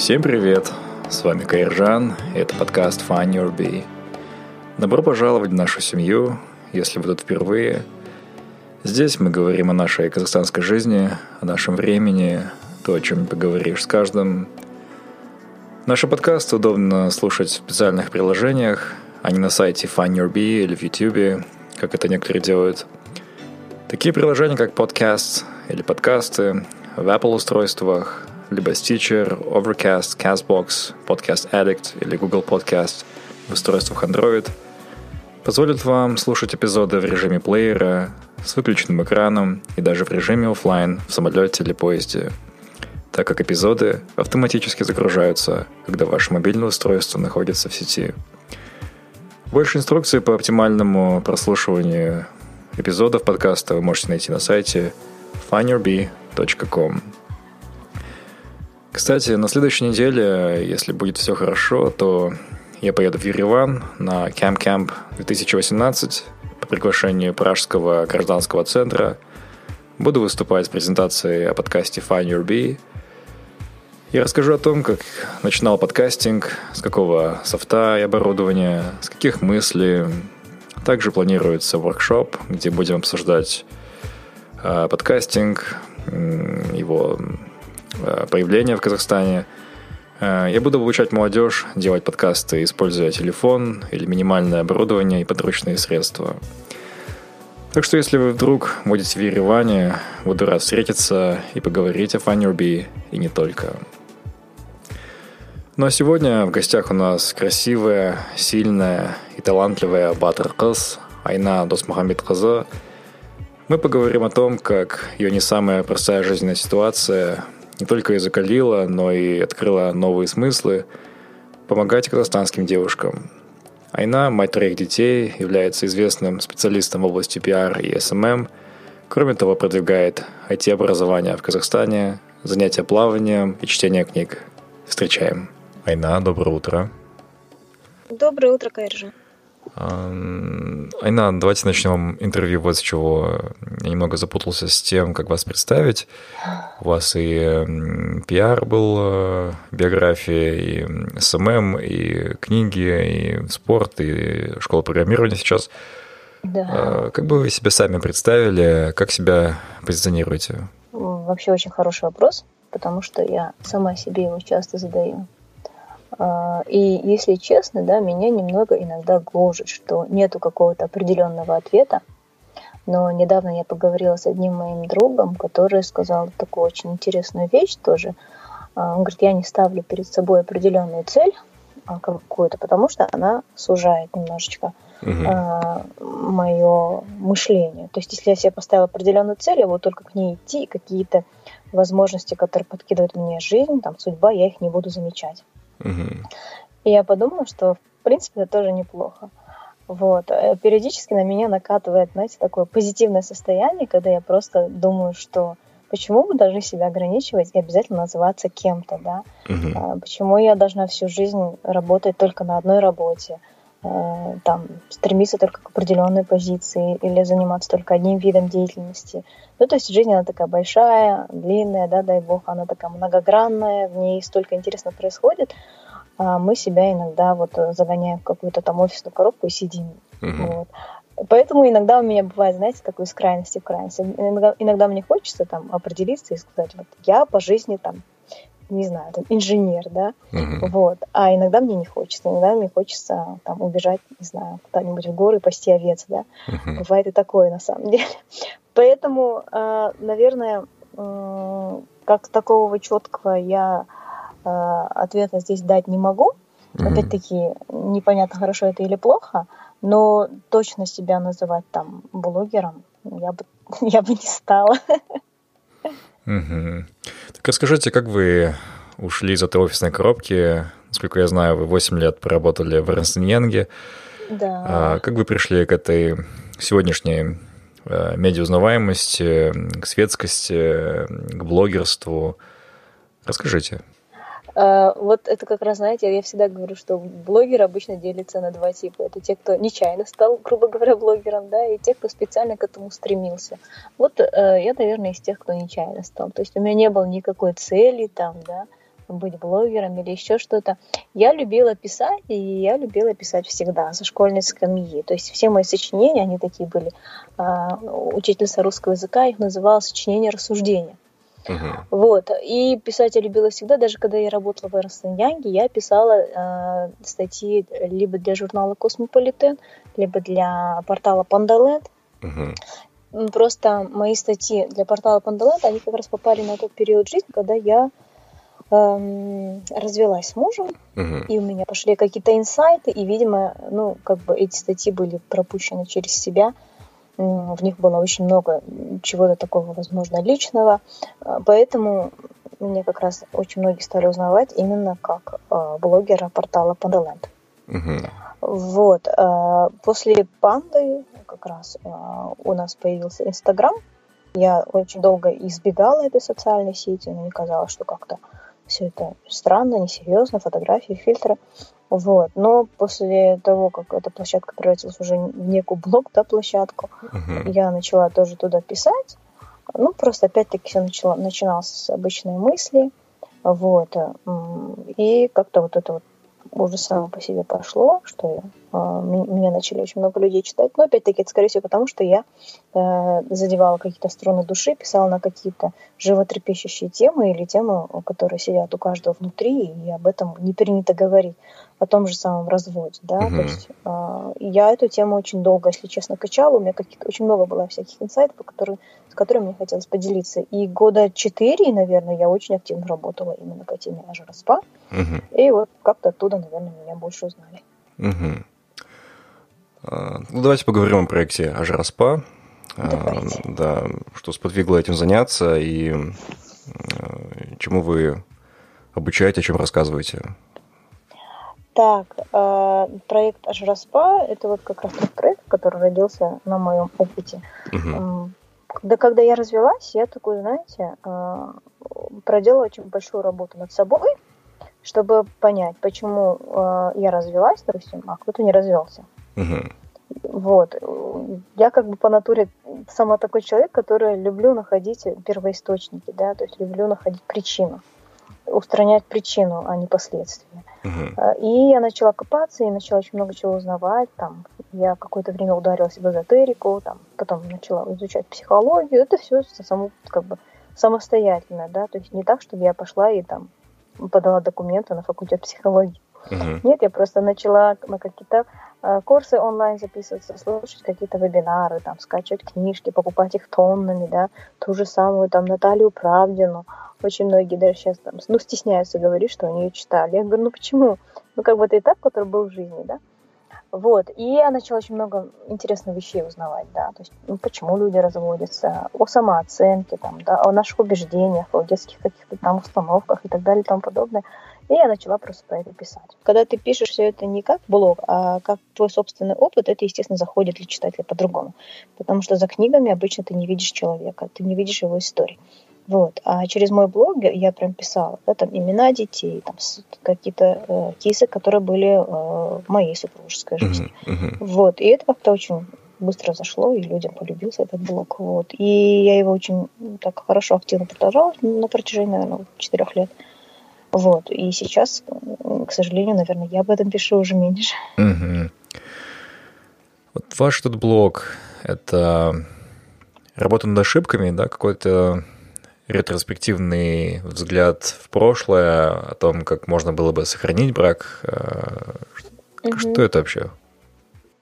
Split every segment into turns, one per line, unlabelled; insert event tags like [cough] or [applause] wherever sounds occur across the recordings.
Всем привет! С вами Кайржан, и это подкаст Find Your Bee. Добро пожаловать в нашу семью, если вы тут впервые. Здесь мы говорим о нашей казахстанской жизни, о нашем времени, то, о чем поговоришь с каждым. Наши подкасты удобно слушать в специальных приложениях, а не на сайте Find Your Bee или в YouTube, как это некоторые делают. Такие приложения, как Podcast или подкасты, в Apple устройствах, либо Stitcher, Overcast, CastBox, Podcast Addict или Google Podcast в устройствах Android позволят вам слушать эпизоды в режиме плеера с выключенным экраном и даже в режиме офлайн в самолете или поезде, так как эпизоды автоматически загружаются, когда ваше мобильное устройство находится в сети. Больше инструкций по оптимальному прослушиванию эпизодов подкаста вы можете найти на сайте findyourb.com. Кстати, на следующей неделе, если будет все хорошо, то я поеду в Ереван на Camp Camp 2018 по приглашению Пражского гражданского центра. Буду выступать с презентацией о подкасте Find Your Bee. Я расскажу о том, как начинал подкастинг, с какого софта и оборудования, с каких мыслей. Также планируется воркшоп, где будем обсуждать э, подкастинг, его появления в Казахстане. Э, я буду обучать молодежь делать подкасты, используя телефон или минимальное оборудование и подручные средства. Так что если вы вдруг будете в Ереване, буду рад встретиться и поговорить о Фаннерби и не только. Ну а сегодня в гостях у нас красивая, сильная и талантливая Батыр Кыз, Айна Досмухаммед Кызы. Мы поговорим о том, как ее не самая простая жизненная ситуация не только и закалила, но и открыла новые смыслы помогать казахстанским девушкам. Айна, мать троих детей, является известным специалистом в области пиар и SMM. Кроме того, продвигает IT-образование в Казахстане, занятия плаванием и чтение книг. Встречаем. Айна, доброе утро.
Доброе утро, Кайржа.
Айна, давайте начнем интервью вот с чего. Я немного запутался с тем, как вас представить. У вас и пиар был, э, биография, и SMM, и книги, и спорт, и школа программирования сейчас.
Да.
А, как бы вы себя сами представили, как себя позиционируете?
Вообще очень хороший вопрос, потому что я сама себе его часто задаю. А, и если честно, да, меня немного иногда гложет, что нету какого-то определенного ответа. Но недавно я поговорила с одним моим другом, который сказал такую очень интересную вещь тоже. А, он говорит, я не ставлю перед собой определенную цель а, какую-то, потому что она сужает немножечко угу. мое мышление. То есть, если я себе поставила определенную цель, я буду только к ней идти, и какие-то возможности, которые подкидывает мне жизнь, там, судьба, я их не буду замечать. И я подумала, что, в принципе, это тоже неплохо. Вот. Э, периодически на меня накатывает, знаете, такое позитивное состояние, когда я просто думаю, что почему мы должны себя ограничивать и обязательно называться кем-то, да? Uh-huh. Почему я должна всю жизнь работать только на одной работе, там, стремиться только к определенной позиции или заниматься только одним видом деятельности. Ну, то есть жизнь, она такая большая, длинная, да, дай бог, она такая многогранная, в ней столько интересно происходит, а мы себя иногда вот загоняем в какую-то там офисную коробку и сидим. Угу. Вот. Поэтому иногда у меня бывает, знаете, такой из крайности в крайности. Иногда, иногда мне хочется там определиться и сказать, вот я по жизни там не знаю, там, инженер, да, uh-huh. вот. А иногда мне не хочется, иногда мне хочется там убежать, не знаю, куда-нибудь в горы пасти овец, да. Uh-huh. Бывает и такое на самом деле. [laughs] Поэтому, э, наверное, как такого четкого я э, ответа здесь дать не могу. Mm-hmm. Опять-таки, непонятно, хорошо это или плохо, но точно себя называть там блогером я бы, [laughs] я бы не стала. [laughs]
Угу. Так расскажите, как вы ушли из этой офисной коробки? Насколько я знаю, вы 8 лет проработали в Эрнстен
Да.
А как вы пришли к этой сегодняшней э, медиаузнаваемости, к светскости, к блогерству? Расскажите.
А, вот это как раз, знаете, я всегда говорю, что блогеры обычно делятся на два типа. Это те, кто нечаянно стал, [laughs] грубо говоря, блогером, да, и те, кто специально к этому стремился. Вот э, я, наверное, из тех, кто нечаянно стал. То есть у меня не было никакой цели там, да, быть блогером или еще что-то. Я любила писать, и я любила писать всегда, со школьной скамьи. То есть все мои сочинения, они такие были. Э, учительница русского языка их называла сочинения рассуждения. Uh-huh. Вот. И писать я любила всегда, даже когда я работала в Ernst & Young е, я писала э, статьи либо для журнала Космополитен, либо для портала Пандаленд. Uh-huh. Просто мои статьи для портала Пандаленд, они как раз попали на тот период жизни, когда я эм, развелась с мужем, uh-huh. и у меня пошли какие-то инсайты, и, видимо, ну, как бы эти статьи были пропущены через себя в них было очень много чего-то такого, возможно, личного. А, поэтому мне как раз очень многие стали узнавать именно как э, блогера портала Pandaland. Угу. Вот. Э, после Панды как раз у нас появился Инстаграм. Я очень долго избегала этой социальной сети, мне казалось, что как-то все это странно, несерьезно, фотографии, фильтры. Вот. Но после того, как эта площадка превратилась уже в некую блог, да, площадку, uh-huh. я начала тоже туда писать. Ну, просто опять-таки все начало, начиналось с обычной мысли. Вот. И как-то вот это вот уже само по себе пошло, что э, меня начали очень много людей читать. Но опять-таки это, скорее всего, потому что я э, задевала какие-то струны души, писала на какие-то животрепещущие темы или темы, которые сидят у каждого внутри, и об этом не принято говорить о том же самом разводе, да, угу. то есть э, я эту тему очень долго, если честно, качала, у меня каких очень много было всяких инсайтов, которые, с которыми мне хотелось поделиться, и года четыре, наверное, я очень активно работала именно по теме Ажираспа, угу. и вот как-то оттуда, наверное, меня больше узнали.
Угу. Ну, давайте поговорим о проекте Ажираспа,
Давайте.
да, что сподвигло этим заняться и чему вы обучаете, о чем рассказываете?
Так, э, проект Ажраспа – это вот как раз тот проект, который родился на моем опыте. Угу. Когда, когда я развелась, я такой, знаете, э, проделала очень большую работу над собой, чтобы понять, почему э, я развелась, допустим, а кто-то не развелся. Угу. Вот. Я как бы по натуре сама такой человек, который люблю находить первоисточники, да, то есть люблю находить причину устранять причину, а не последствия. Uh-huh. И я начала копаться и начала очень много чего узнавать. Там, я какое-то время ударилась в эзотерику, там, потом начала изучать психологию. Это все само, как бы, самостоятельно, да, то есть не так, чтобы я пошла и там подала документы на факультет психологии. Uh-huh. Нет, я просто начала на какие-то э, курсы онлайн записываться, слушать какие-то вебинары, там, скачивать книжки, покупать их тоннами, да, ту же самую там Наталью Правдину, очень многие даже сейчас там, ну, стесняются говорить, что они ее читали. Я говорю, ну почему? Ну, как бы это этап, который был в жизни, да? Вот. И я начала очень много интересных вещей узнавать, да, то есть, ну, почему люди разводятся, о самооценке, там, да, о наших убеждениях, о детских каких-то там установках и так далее и тому подобное. И я начала просто про это писать. Когда ты пишешь все это не как блог, а как твой собственный опыт, это, естественно, заходит для читателя по-другому. Потому что за книгами обычно ты не видишь человека, ты не видишь его истории. Вот. А через мой блог я прям писала, да, там имена детей, там какие-то э, кейсы, которые были э, в моей супружеской жизни. Uh-huh, uh-huh. Вот. И это как-то очень быстро зашло, и людям полюбился этот блог. Вот. И я его очень так хорошо, активно продолжала на протяжении, наверное, четырех лет. Вот. И сейчас, к сожалению, наверное, я об этом пишу уже меньше.
Угу. Вот ваш этот блог — это работа над ошибками, да, какой-то ретроспективный взгляд в прошлое о том, как можно было бы сохранить брак. Угу. Что это вообще?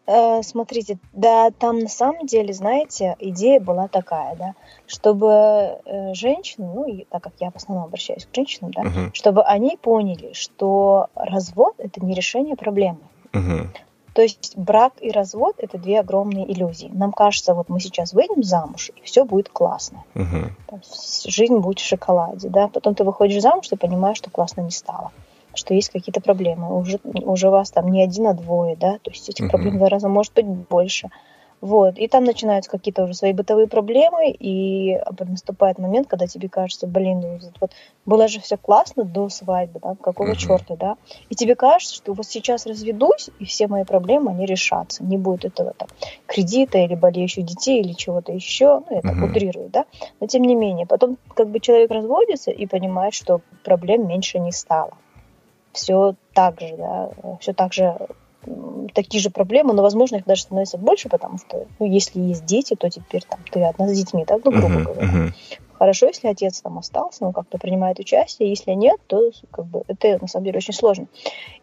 Э, смотрите, да, там на самом деле, знаете, идея была такая, да, чтобы э, женщины, ну, и так как я в основном обращаюсь к женщинам, да, uh чтобы они поняли, что развод это не решение проблемы. uh То есть брак и развод это две огромные иллюзии. Нам кажется, вот мы сейчас выйдем замуж, и все будет классно. uh Жизнь будет в шоколаде, да. Потом ты выходишь замуж, ты понимаешь, что классно не стало что есть какие-то проблемы. Уже, уже вас там не один, а двое, да, то есть этих проблем в два раза может быть больше. Вот. И там начинаются какие-то уже свои бытовые проблемы, и наступает момент, когда тебе кажется, блин, ну, вот было же все классно до свадьбы, да, какого uh-huh. черта, да, и тебе кажется, что вот сейчас разведусь, и все мои проблемы, они решатся, не будет этого там кредита или болеющих детей или чего-то еще, ну, это uh-huh. утрирую, да, но тем не менее, потом как бы человек разводится и понимает, что проблем меньше не стало все так же, да, все так же такие же проблемы, но, возможно, их даже становится больше, потому что, ну, если есть дети, то теперь там ты одна с детьми, так, ну, грубо uh-huh, говоря. Uh-huh. Хорошо, если отец там остался, он как-то принимает участие, если нет, то как бы это на самом деле очень сложно.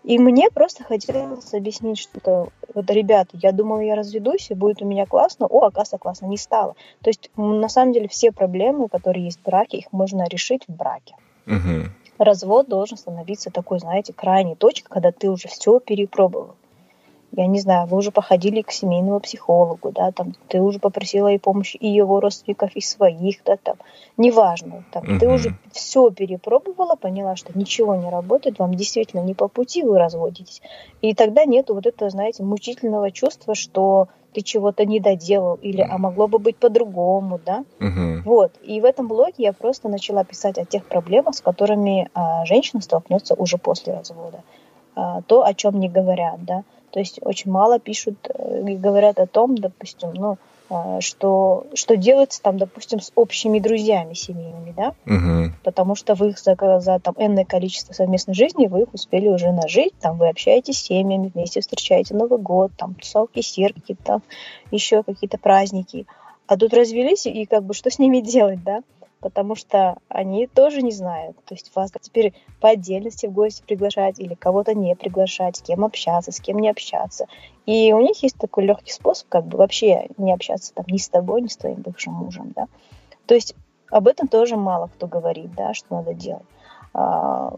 И мне просто хотелось объяснить, что вот, ребята, я думала, я разведусь, и будет у меня классно, о, оказывается, классно не стало. То есть, на самом деле, все проблемы, которые есть в браке, их можно решить в браке. Uh-huh развод должен становиться такой, знаете, крайней точкой, когда ты уже все перепробовал. Я не знаю, вы уже походили к семейному психологу, да, там, ты уже попросила и помощи и его родственников, и своих, да, там, неважно, там, uh-huh. ты уже все перепробовала, поняла, что ничего не работает, вам действительно не по пути, вы разводитесь. И тогда нету вот этого, знаете, мучительного чувства, что ты чего-то не доделал, или а могло бы быть по-другому, да. Uh-huh. Вот. И в этом блоге я просто начала писать о тех проблемах, с которыми а, женщина столкнется уже после развода. А, то, о чем не говорят, да. То есть очень мало пишут э, и говорят о том, допустим, ну, а, что, что делается там, допустим, с общими друзьями семейными, да, угу. потому что вы их за, за там энное количество совместной жизни вы их успели уже нажить, там вы общаетесь с семьями, вместе встречаете Новый год, там тусовки, серки, там еще какие-то праздники, а тут развелись и как бы что с ними делать, да, потому что они тоже не знают. То есть вас теперь по отдельности в гости приглашать или кого-то не приглашать, с кем общаться, с кем не общаться. И у них есть такой легкий способ, как бы вообще не общаться там ни с тобой, ни с твоим бывшим мужем, да. То есть об этом тоже мало кто говорит, да, что надо делать. А,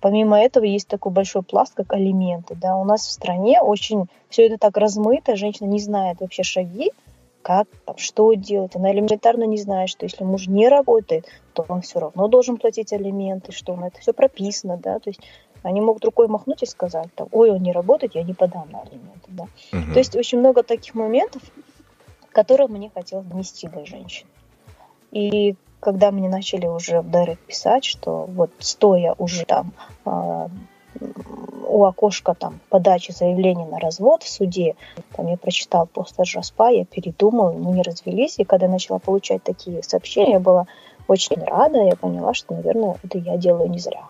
помимо этого есть такой большой пласт, как алименты, да. У нас в стране очень все это так размыто, женщина не знает вообще шаги, как, там, что делать. Она элементарно не знает, что если муж не работает, то он все равно должен платить алименты, что на это все прописано, да, то есть они могут рукой махнуть и сказать, там, ой, он не работает, я не подам на алименты, да. Угу. То есть очень много таких моментов, которые мне хотелось донести до женщин. И когда мне начали уже в Дайрект писать, что вот стоя уже там а, у окошка там подачи заявления на развод в суде, там я прочитал пост Распа, я передумал, мы не развелись, и когда я начала получать такие сообщения, я была очень рада, я поняла, что, наверное, это я делаю не зря.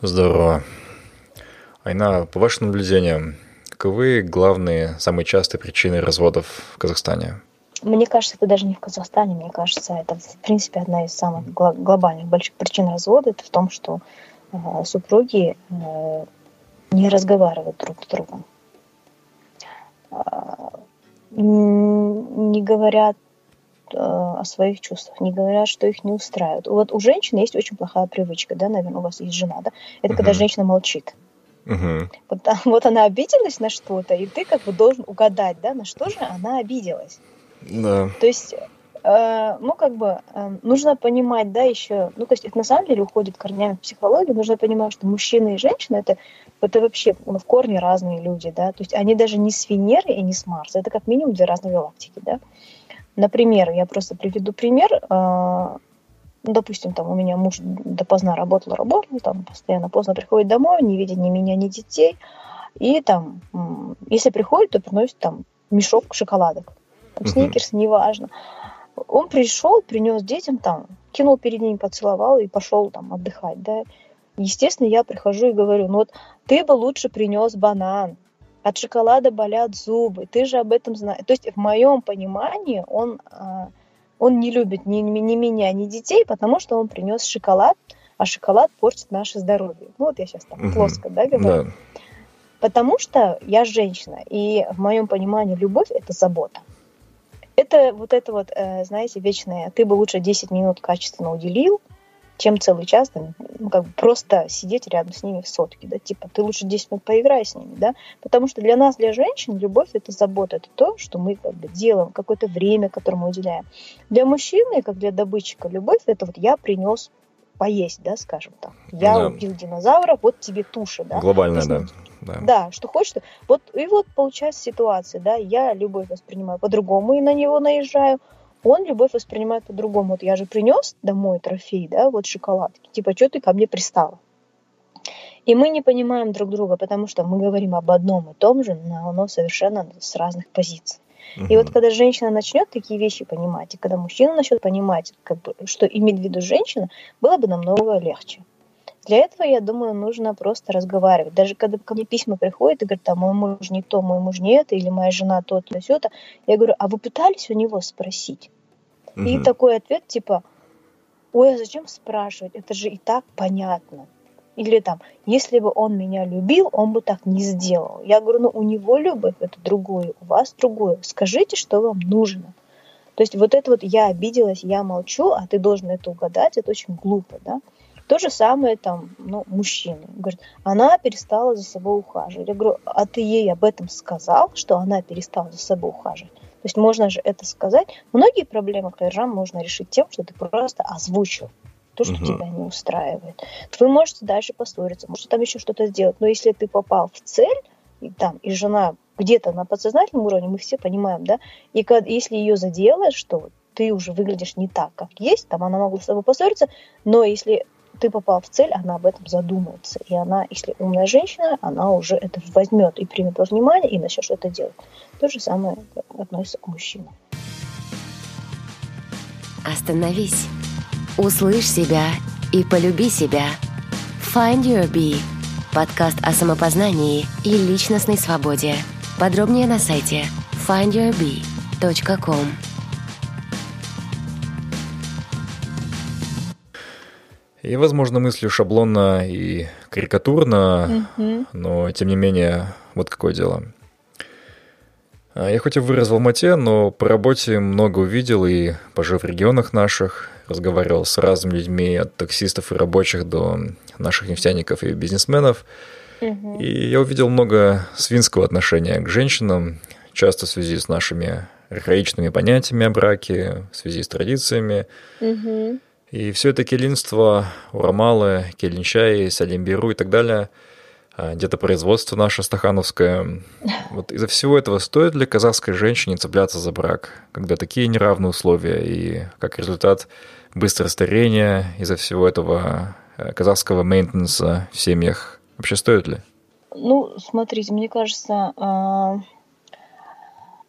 Здорово. Айна, по вашим наблюдениям, каковы главные, самые частые причины разводов в Казахстане?
Мне кажется, это даже не в Казахстане, мне кажется, это, в принципе, одна из самых глобальных больших причин развода, это в том, что супруги э, не разговаривают друг с другом, а, не говорят э, о своих чувствах, не говорят, что их не устраивает. Вот у женщин есть очень плохая привычка, да, наверное, у вас есть жена, да, это uh-huh. когда женщина молчит. Uh-huh. Вот, [laughs] вот она обиделась на что-то, и ты как бы должен угадать, да, на что же она обиделась. Да. То есть Э, ну, как бы, э, нужно понимать, да, еще, ну, то есть это на самом деле уходит корнями в психологию, нужно понимать, что мужчина и женщина это, это вообще ну, в корне разные люди, да, то есть они даже не с Венеры и не с Марса, это как минимум две разные галактики, да. Например, я просто приведу пример, э, ну, допустим, там у меня муж допоздна работал, работал, там постоянно поздно приходит домой, не видит ни меня, ни детей, и там, если приходит, то приносит там мешок шоколадок, там, сникерс, неважно. Он пришел, принес детям там, кинул перед ними, поцеловал и пошел там отдыхать, да. Естественно, я прихожу и говорю, ну вот ты бы лучше принес банан, от шоколада болят зубы, ты же об этом знаешь. То есть в моем понимании он, а, он не любит ни, ни меня, ни детей, потому что он принес шоколад, а шоколад портит наше здоровье. Ну, вот я сейчас там угу. плоско, да, говорю. Да. Потому что я женщина, и в моем понимании любовь – это забота. Это вот это вот, э, знаете, вечное, ты бы лучше 10 минут качественно уделил, чем целый час ну, как бы просто сидеть рядом с ними в сотке, да, типа ты лучше 10 минут поиграй с ними, да, потому что для нас, для женщин, любовь – это забота, это то, что мы как бы делаем, какое-то время, которое мы уделяем. Для мужчины, как для добытчика, любовь – это вот я принес поесть, да, скажем так. Я да. убил динозавра, вот тебе туша, да.
Глобальная, да.
Да. да, что хочешь. Вот и вот получается ситуация, да, я любовь воспринимаю по-другому и на него наезжаю, он любовь воспринимает по-другому. Вот я же принес домой трофей, да, вот шоколадки. Типа, что ты ко мне пристала? И мы не понимаем друг друга, потому что мы говорим об одном и том же, но оно совершенно с разных позиций. Угу. И вот когда женщина начнет такие вещи понимать, и когда мужчина начнет понимать, как бы, что имеет в виду женщина, было бы намного легче. Для этого, я думаю, нужно просто разговаривать. Даже когда ко мне письма приходят и говорят, там, мой муж не то, мой муж не это, или моя жена то-то, все-то, я говорю, а вы пытались у него спросить? Угу. И такой ответ типа, ой, а зачем спрашивать? Это же и так понятно. Или там, если бы он меня любил, он бы так не сделал. Я говорю, ну у него любовь это другое, у вас другое. Скажите, что вам нужно. То есть вот это вот я обиделась, я молчу, а ты должен это угадать, это очень глупо, да. То же самое там, ну, мужчины. Говорит, она перестала за собой ухаживать. Я говорю, а ты ей об этом сказал, что она перестала за собой ухаживать? То есть можно же это сказать. Многие проблемы, Кайржан, можно решить тем, что ты просто озвучил то, что угу. тебя не устраивает. Вы можете дальше поссориться, можете там еще что-то сделать. Но если ты попал в цель, и там, и жена где-то на подсознательном уровне, мы все понимаем, да, и когда, если ее задело, что ты уже выглядишь не так, как есть, там она могла с тобой поссориться, но если ты попал в цель, она об этом задумается. И она, если умная женщина, она уже это возьмет и примет во внимание и начнет что-то делать. То же самое относится к мужчинам.
Остановись. Услышь себя и полюби себя. Find Your Bee. Подкаст о самопознании и личностной свободе. Подробнее на сайте findyourbee.com.
И, возможно, мыслю шаблонно и карикатурно, mm-hmm. но, тем не менее, вот какое дело. А, я хоть и вырос в Алмате, но по работе много увидел и, пожив в регионах наших, разговаривал с разными людьми, от таксистов и рабочих до наших нефтяников и бизнесменов. Mm-hmm. И я увидел много свинского отношения к женщинам, часто в связи с нашими архаичными понятиями о браке, в связи с традициями. Mm-hmm. И все это келинство, Урамалы, Келинчай, Салимбиру и так далее, а, где-то производство наше стахановское. [laughs] Вот из-за всего этого стоит ли казахской женщине цепляться за брак, когда такие неравные условия и как результат быстрое старение из-за всего этого э, казахского мейнтенса в семьях? Вообще стоит ли?
Ну, смотрите, мне кажется, а,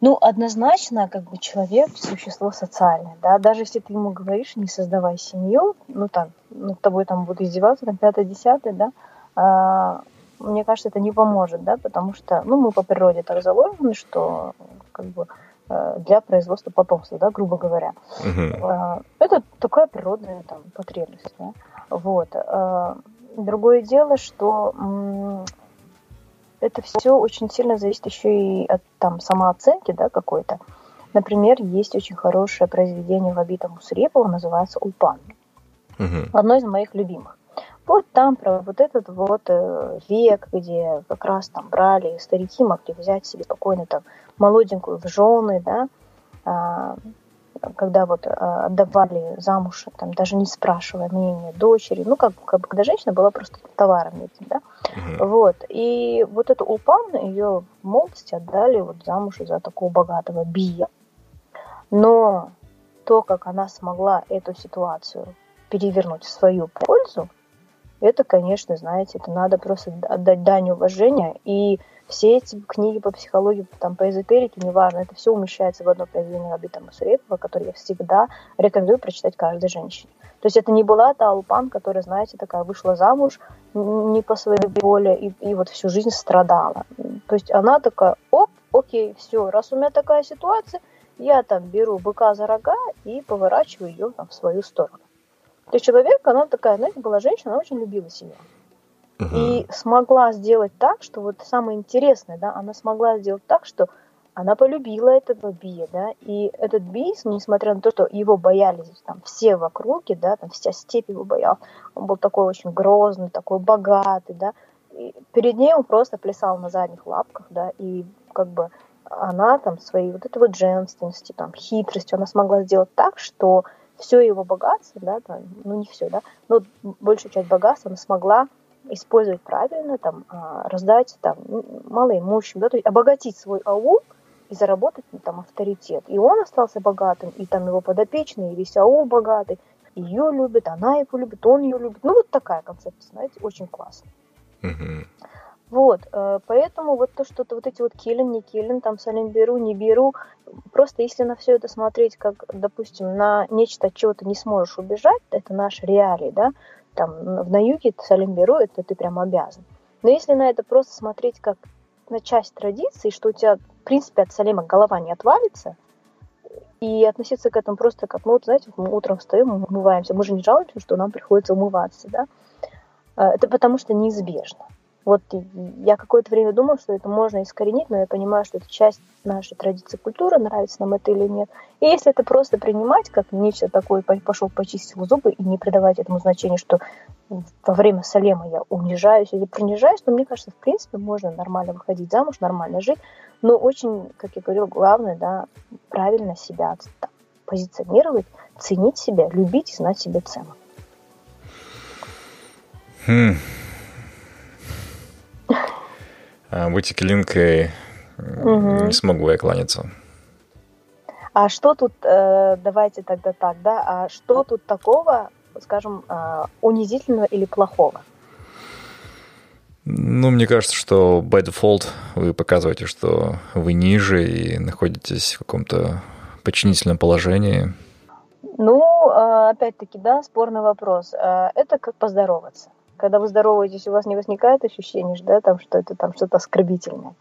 ну, однозначно, как бы человек – существо социальное, да, даже если ты ему говоришь, не создавай семью, ну, там, над тобой там будут издеваться, там, пятое, десятое, да, а, мне кажется, это не поможет, да, потому что, ну, мы по природе так заложены, что, как бы, э, для производства потомства, да, грубо говоря. Uh-huh. Это такая природная там потребность, да. Вот. А, другое дело, что это все очень сильно зависит еще и от там, самооценки да, какой-то. Например, есть очень хорошее произведение Вабита Мусрепова, называется «Ульпан». Угу. Одно из моих любимых. Вот там про вот этот вот э, век, где как раз там брали, старики могли взять себе спокойно там молоденькую в жены, да, а, когда вот а, отдавали замуж, там, даже не спрашивая мнения дочери, ну, как, как бы, когда женщина была просто товаром этим, да, uh-huh. вот, и вот эту Улпан, ее в молодости отдали вот замуж за такого богатого бия, но то, как она смогла эту ситуацию перевернуть в свою пользу, это, конечно, знаете, это надо просто отдать дань уважения и все эти книги по психологии, там, по эзотерике, неважно, это все умещается в одно произведение Рабита Масурепова, которое я всегда рекомендую прочитать каждой женщине. То есть это не была та Алпан, которая, знаете, такая вышла замуж не по своей воле и, и вот всю жизнь страдала. То есть она такая, оп, окей, все, раз у меня такая ситуация, я там беру быка за рога и поворачиваю ее там, в свою сторону. То есть человек, она такая, знаете, была женщина, она очень любила себя. Uh-huh. И смогла сделать так, что вот самое интересное, да, она смогла сделать так, что она полюбила этого бия, да, и этот бий, несмотря на то, что его боялись там все в округе, да, там вся степь его боялась, он был такой очень грозный, такой богатый, да, и перед ней он просто плясал на задних лапках, да, и как бы она там своей вот этой вот женственностью, там, хитростью, она смогла сделать так, что все его богатство, да, там, ну не все, да, но большую часть богатства она смогла использовать правильно, там, а, раздать там малоимущим, да, то есть обогатить свой аул и заработать ну, там авторитет. И он остался богатым, и там его подопечный, и весь аул богатый, ее любит, она его любит, он ее любит. Ну, вот такая концепция, знаете, очень классно.
Mm-hmm.
Вот, э, поэтому вот то, что-то вот эти вот киллин, не киллин, там салим беру, не беру, просто если на все это смотреть, как, допустим, на нечто, от чего ты не сможешь убежать, это наш реалии, да, там в юге салим беру, это ты прям обязан. Но если на это просто смотреть как на часть традиции, что у тебя, в принципе, от салима голова не отвалится, и относиться к этому просто как, ну вот, знаете, мы утром встаем, мы умываемся, мы же не жалуемся, что нам приходится умываться, да, э, это потому что неизбежно. Вот я какое-то время думала, что это можно искоренить, но я понимаю, что это часть нашей традиции культуры, нравится нам это или нет. И если это просто принимать как нечто такое, пошел почистил зубы и не придавать этому значения, что во время салема я унижаюсь или принижаюсь, то мне кажется, в принципе, можно нормально выходить замуж, нормально жить, но очень, как я говорю, главное, да, правильно себя позиционировать, ценить себя, любить и знать себе цену.
А, быть Линкой угу. не смогу я кланяться.
А что тут, э, давайте тогда так, да, а что тут такого, скажем, э, унизительного или плохого?
Ну, мне кажется, что by default вы показываете, что вы ниже и находитесь в каком-то подчинительном положении.
Ну, э, опять-таки, да, спорный вопрос. Это как поздороваться когда вы здороваетесь, у вас не возникает ощущение, да, там, что это там что-то оскорбительное.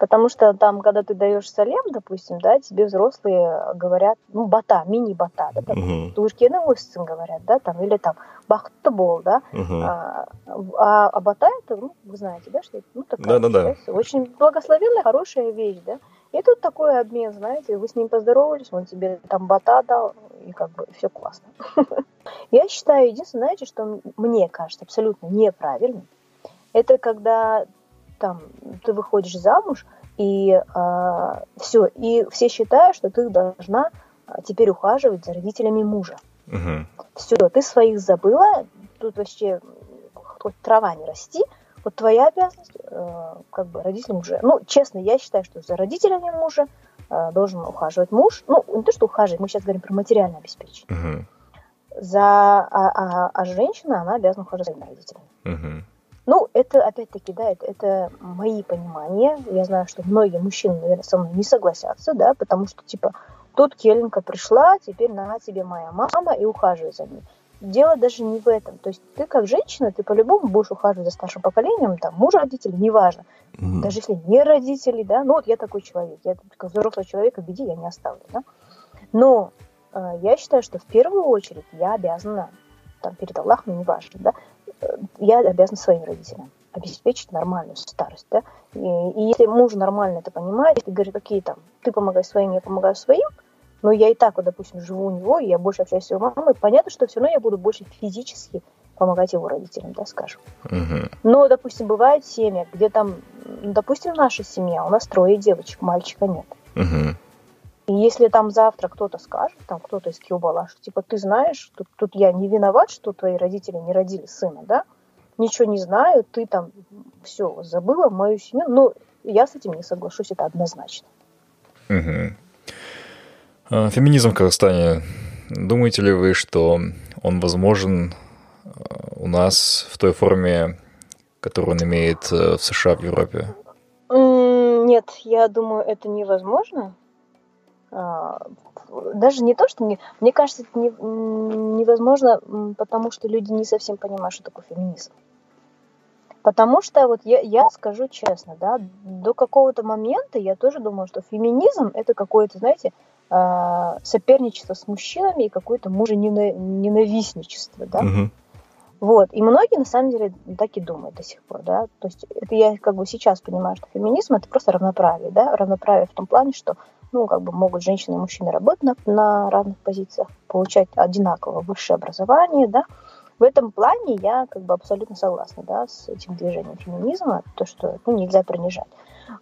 Потому что там, когда ты даешь салем, допустим, да, тебе взрослые говорят, ну, бата, мини-бата, да, там, uh-huh. тушкены говорят, да, там, или там, бахтабол, да, uh-huh. а, а, а бата это, ну, вы знаете, да, что это, ну, такая,
да, да, да.
очень благословенная, хорошая вещь, да, и тут такой обмен, знаете, вы с ним поздоровались, он тебе там бата дал, и как бы все классно. [laughs] Я считаю, единственное, знаете, что мне кажется абсолютно неправильным, это когда там ты выходишь замуж, и э, а, все, и все считают, что ты должна а, теперь ухаживать за родителями мужа.
Угу.
Все, ты своих забыла, тут вообще хоть трава не расти, вот твоя обязанность, э, как бы родителям мужа. Ну, честно, я считаю, что за родителями мужа э, должен ухаживать муж. Ну, не то, что ухаживать, мы сейчас говорим про материальное обеспечение.
Угу.
За, а, а, а женщина, она обязана ухаживать за родителями.
Угу.
Ну, это, опять-таки, да, это, это мои понимания. Я знаю, что многие мужчины, наверное, со мной не согласятся, да, потому что, типа, тут Келенка пришла, теперь на тебе моя мама и ухаживай за ней дело даже не в этом. То есть ты как женщина, ты по-любому будешь ухаживать за старшим поколением, там, муж, родители, неважно. Mm-hmm. Даже если не родители, да, ну вот я такой человек, я как взрослый человек, в беде я не оставлю, да. Но я считаю, что в первую очередь я обязана, там, перед Аллахом, неважно, да, э, я обязана своим родителям обеспечить нормальную старость, да. И, и если муж нормально это понимает, и говорит, какие там, ты помогай своим, я помогаю своим, но я и так, вот, допустим, живу у него, и я больше общаюсь с его мамой, понятно, что все равно я буду больше физически помогать его родителям, да, скажем.
Угу.
Но, допустим, бывают семьи, где там, допустим, наша семья, у нас трое девочек, мальчика нет.
Угу.
И если там завтра кто-то скажет, там кто-то из Киубала, что типа ты знаешь, тут, тут я не виноват, что твои родители не родили сына, да, ничего не знаю, ты там все забыла мою семью, ну, я с этим не соглашусь, это однозначно.
Угу. Феминизм в Казахстане. Думаете ли вы, что он возможен а, у нас в той форме, которую он имеет э, в США, в Европе?
Нет, я думаю, это невозможно. А, даже не то, что мне... Мне кажется, это невозможно, потому что люди не совсем понимают, что такое феминизм. Потому что вот я, я скажу честно, да, до какого-то момента я тоже думала, что феминизм это какое-то, знаете, э, соперничество с мужчинами и какое-то мужененавистничество, да. Угу. Вот. И многие, на самом деле, так и думают до сих пор, да. То есть это я как бы сейчас понимаю, что феминизм – это просто равноправие, да. Равноправие в том плане, что ну, как бы могут женщины и мужчины работать на, равных позициях, получать одинаково высшее образование, да. В этом плане я как бы абсолютно согласна, да, с этим движением феминизма, то, что ну, нельзя принижать.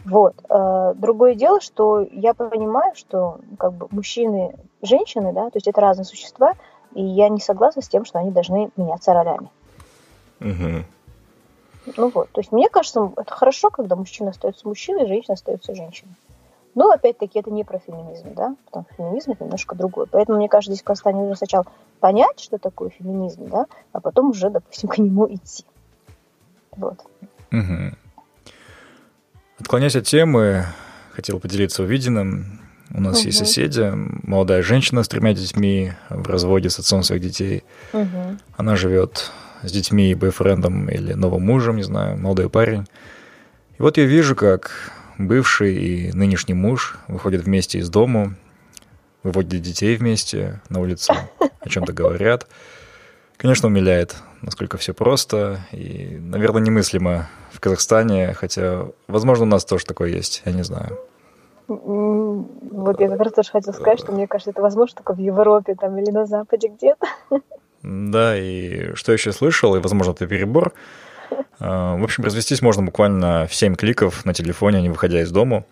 Вот. Э, другое дело, что я понимаю, что как бы мужчины, женщины, да, то есть это разные существа, и я не согласна с тем, что они должны меняться ролями.
Угу.
Ну вот, то есть мне кажется, это хорошо, когда мужчина остается мужчиной, женщина остается женщиной. Но, опять-таки, это не про феминизм, да, потому что феминизм это немножко другое. Поэтому, мне кажется, здесь просто нужно сначала понять, что такое феминизм, да, а потом уже, допустим, [laughs] к нему идти. Вот.
Угу. Отклоняясь от темы, хотел поделиться увиденным. У нас угу. есть соседи, молодая женщина с тремя детьми в разводе с отцом своих детей.
Угу.
Она живет с детьми и бойфрендом или новым мужем, не знаю, молодой парень. И вот я вижу, как бывший и нынешний муж выходят вместе из дома, выводят детей вместе на улицу, о чем-то говорят. Конечно, умиляет, насколько все просто и, наверное, немыслимо в Казахстане, хотя, возможно, у нас тоже такое есть, я не знаю.
Вот я раз тоже хотела сказать, что мне кажется, это возможно только в Европе там или на Западе где-то.
Да, и что еще слышал, и, возможно, это перебор, в общем, развестись можно буквально в 7 кликов на телефоне, не выходя из дома.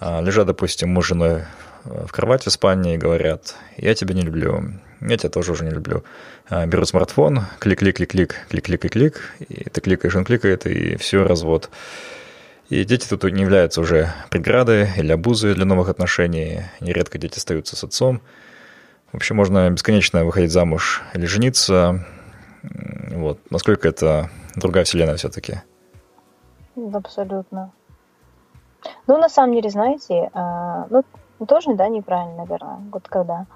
А, лежа, допустим, муж с женой э, в кровати в спальне и говорят, я тебя не люблю, я тебя тоже уже не люблю. А, берут смартфон, клик-клик-клик-клик, клик-клик-клик-клик, и ты кликаешь, он кликает, и все, развод. И дети тут не являются уже преградой или обузой для новых отношений. Нередко дети остаются с отцом. В общем, можно бесконечно выходить замуж или жениться. Вот. Насколько это другая вселенная все-таки.
Абсолютно. Ну, на самом деле, знаете, а, ну, тоже, да, неправильно, наверное, вот когда.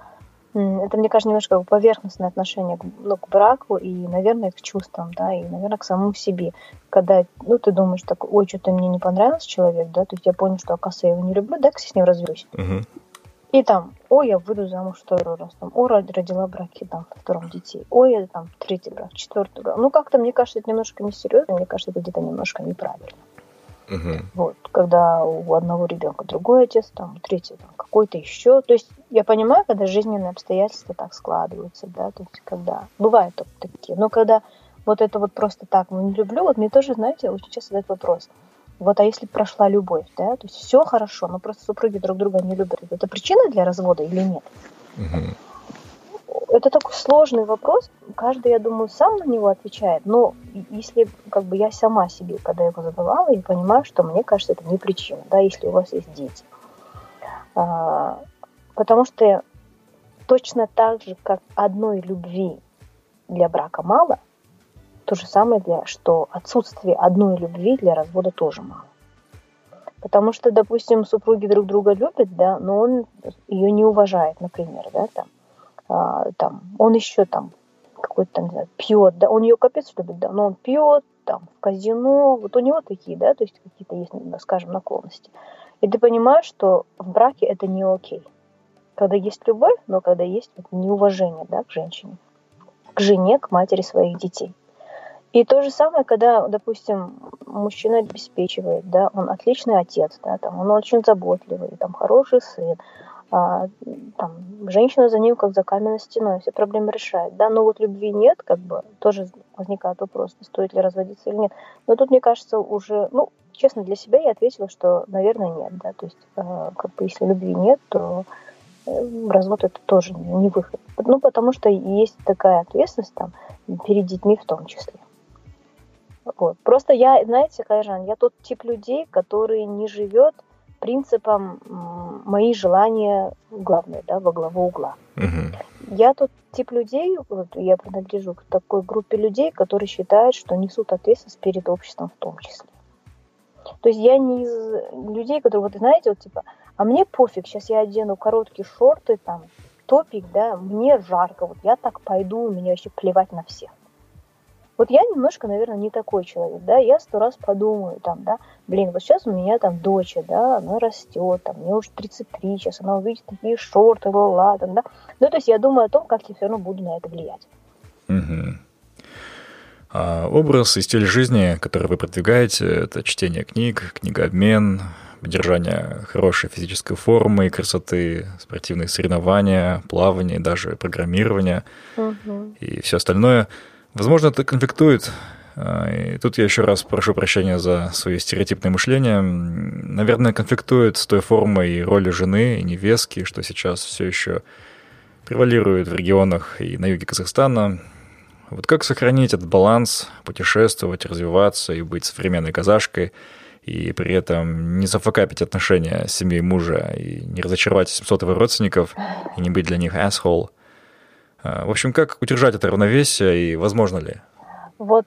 Это, мне кажется, немножко поверхностное отношение к, ну, к браку и, наверное, к чувствам, да, и, наверное, к самому себе. Когда, ну, ты думаешь, так, ой, что-то мне не понравился человек, да, то есть я понял, что, оказывается, я его не люблю, дай-ка с ним развлюсь.
Угу.
И там, ой, я выйду замуж второй раз, там, о, родила браки, там, втором детей, ой, я там, третий брак, четвертый брак. Ну, как-то, мне кажется, это немножко несерьезно, мне кажется, это где-то немножко неправильно.
Угу.
Вот, когда у одного ребенка другой отец, там, третий там, какой-то еще. То есть я понимаю, когда жизненные обстоятельства так складываются, да, то есть когда бывают такие, но когда вот это вот просто так, ну, не люблю, вот мне тоже, знаете, очень часто задают вопрос – вот, а если прошла любовь, да, то есть все хорошо, но просто супруги друг друга не любят, это причина для развода или нет?
Угу.
Это такой сложный вопрос. Каждый, я думаю, сам на него отвечает. Но если как бы я сама себе, когда его задавала, я понимаю, что мне кажется, это не причина, да, если у вас есть дети. А, потому что точно так же, как одной любви для брака мало – то же самое, для, что отсутствие одной любви для развода тоже мало. Потому что, допустим, супруги друг друга любят, да, но он ее не уважает, например, да, там, а, там он еще там какой-то там, не знаю, пьет, да, он ее капец любит, да, но он пьет, там, в казино, вот у него такие, да, то есть какие-то есть, скажем, наклонности. И ты понимаешь, что в браке это не окей. Когда есть любовь, но когда есть неуважение, да, к женщине, к жене, к матери своих детей. И то же самое, когда, допустим, мужчина обеспечивает, да, он отличный отец, да, там, он очень заботливый, там, хороший сын, а, там, женщина за ним как за каменной стеной, все проблемы решает, да, но вот любви нет, как бы, тоже возникает вопрос, стоит ли разводиться или нет. Но тут, мне кажется, уже, ну, честно, для себя я ответила, что, наверное, нет, да, то есть, э, как бы, если любви нет, то э, развод это тоже не выход. Ну, потому что есть такая ответственность там перед детьми в том числе. Вот. Просто я, знаете, Кайжан, я тот тип людей, который не живет принципом мои желания главное, да, во главу угла.
Угу.
Я тот тип людей, вот, я принадлежу к такой группе людей, которые считают, что несут ответственность перед обществом в том числе. То есть я не из людей, которые, вот знаете, вот типа, а мне пофиг, сейчас я одену короткие шорты, там, топик, да, мне жарко, вот я так пойду, у меня вообще плевать на всех. Вот я немножко, наверное, не такой человек, да, я сто раз подумаю, там, да, блин, вот сейчас у меня там дочь, да, она растет, там, мне уже 33, сейчас она увидит такие шорты, ла там, да. Ну, то есть я думаю о том, как я все равно буду на это влиять.
Угу. А образ и стиль жизни, который вы продвигаете, это чтение книг, книгообмен, поддержание хорошей физической формы и красоты, спортивные соревнования, плавание, даже программирование угу. и все остальное. Возможно, это конфликтует. А, и тут я еще раз прошу прощения за свое стереотипное мышление. Наверное, конфликтует с той формой и ролью жены и невестки, что сейчас все еще превалирует в регионах и на юге Казахстана. Вот как сохранить этот баланс, путешествовать, развиваться и быть современной казашкой, и при этом не зафакапить отношения с семьей мужа и не разочаровать 700 его родственников и не быть для них asshole. А, в общем, как удержать это равновесие и возможно ли?
Вот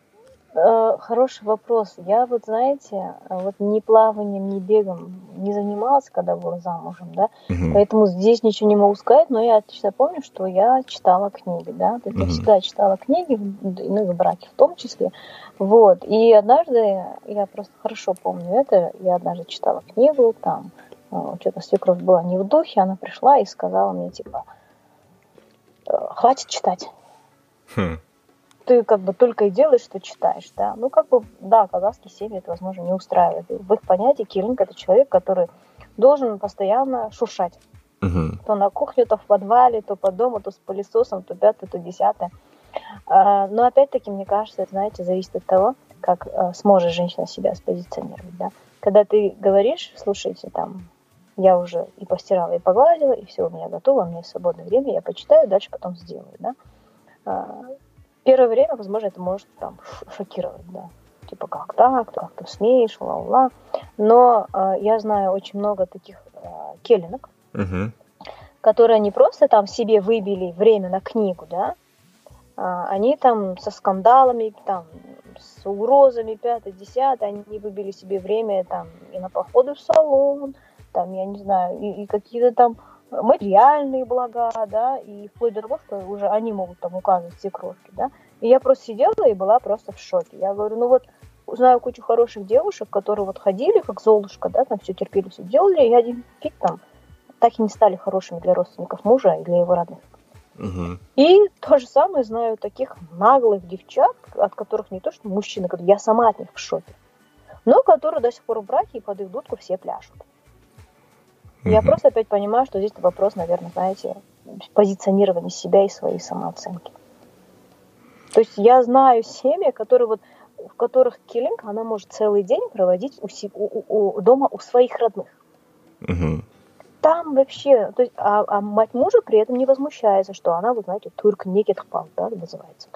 Э, хороший вопрос. Я вот, знаете, вот ни плаванием, ни бегом не занималась, когда была замужем, да, угу. поэтому здесь ничего не могу сказать, но я отлично помню, что я читала книги, да, то есть угу. я всегда читала книги, ну и в браке в том числе, вот, и однажды, я просто хорошо помню это, я однажды читала книгу, там, э, что-то свекровь была не в духе, она пришла и сказала мне, типа, «Э, хватит читать. Хм ты как бы только и делаешь, что читаешь, да. Ну, как бы, да, казахские семьи это, возможно, не устраивает. В их понятии киллинг – это человек, который должен постоянно шуршать. Угу. То на кухне, то в подвале, то по дому, то с пылесосом, то пятое, то десятое. А, но опять-таки, мне кажется, это, знаете, зависит от того, как а, сможет женщина себя спозиционировать, да. Когда ты говоришь, слушайте, там, я уже и постирала, и погладила, и все у меня готово, у меня есть свободное время, я почитаю, дальше потом сделаю, да. А, первое время, возможно, это может там шокировать, да. Типа, как так, как ты смеешь, ла-ла. Но э, я знаю очень много таких э, келлинок, угу. которые не просто там себе выбили время на книгу, да, а, они там со скандалами, там, с угрозами, пятое, десятое, они выбили себе время там и на походы в салон, там, я не знаю, и, и какие-то там материальные блага, да, и вплоть до того, что уже они могут там указывать все крошки, да. И я просто сидела и была просто в шоке. Я говорю, ну вот, знаю кучу хороших девушек, которые вот ходили, как Золушка, да, там все терпели, все делали, и один фиг там так и не стали хорошими для родственников мужа и для его родных. Угу. И то же самое знаю таких наглых девчат, от которых не то что мужчины, я сама от них в шоке, но которые до сих пор в браке и под их дудку все пляшут. Угу. Я просто опять понимаю, что здесь вопрос, наверное, знаете, позиционирования себя и своей самооценки. То есть я знаю семьи, которые вот в которых киллинг она может целый день проводить у, у, у, дома у своих родных. Угу. Там вообще, то есть, а, а мать мужа при этом не возмущается, что она, вы знаете, турк некетхпал, да, называется.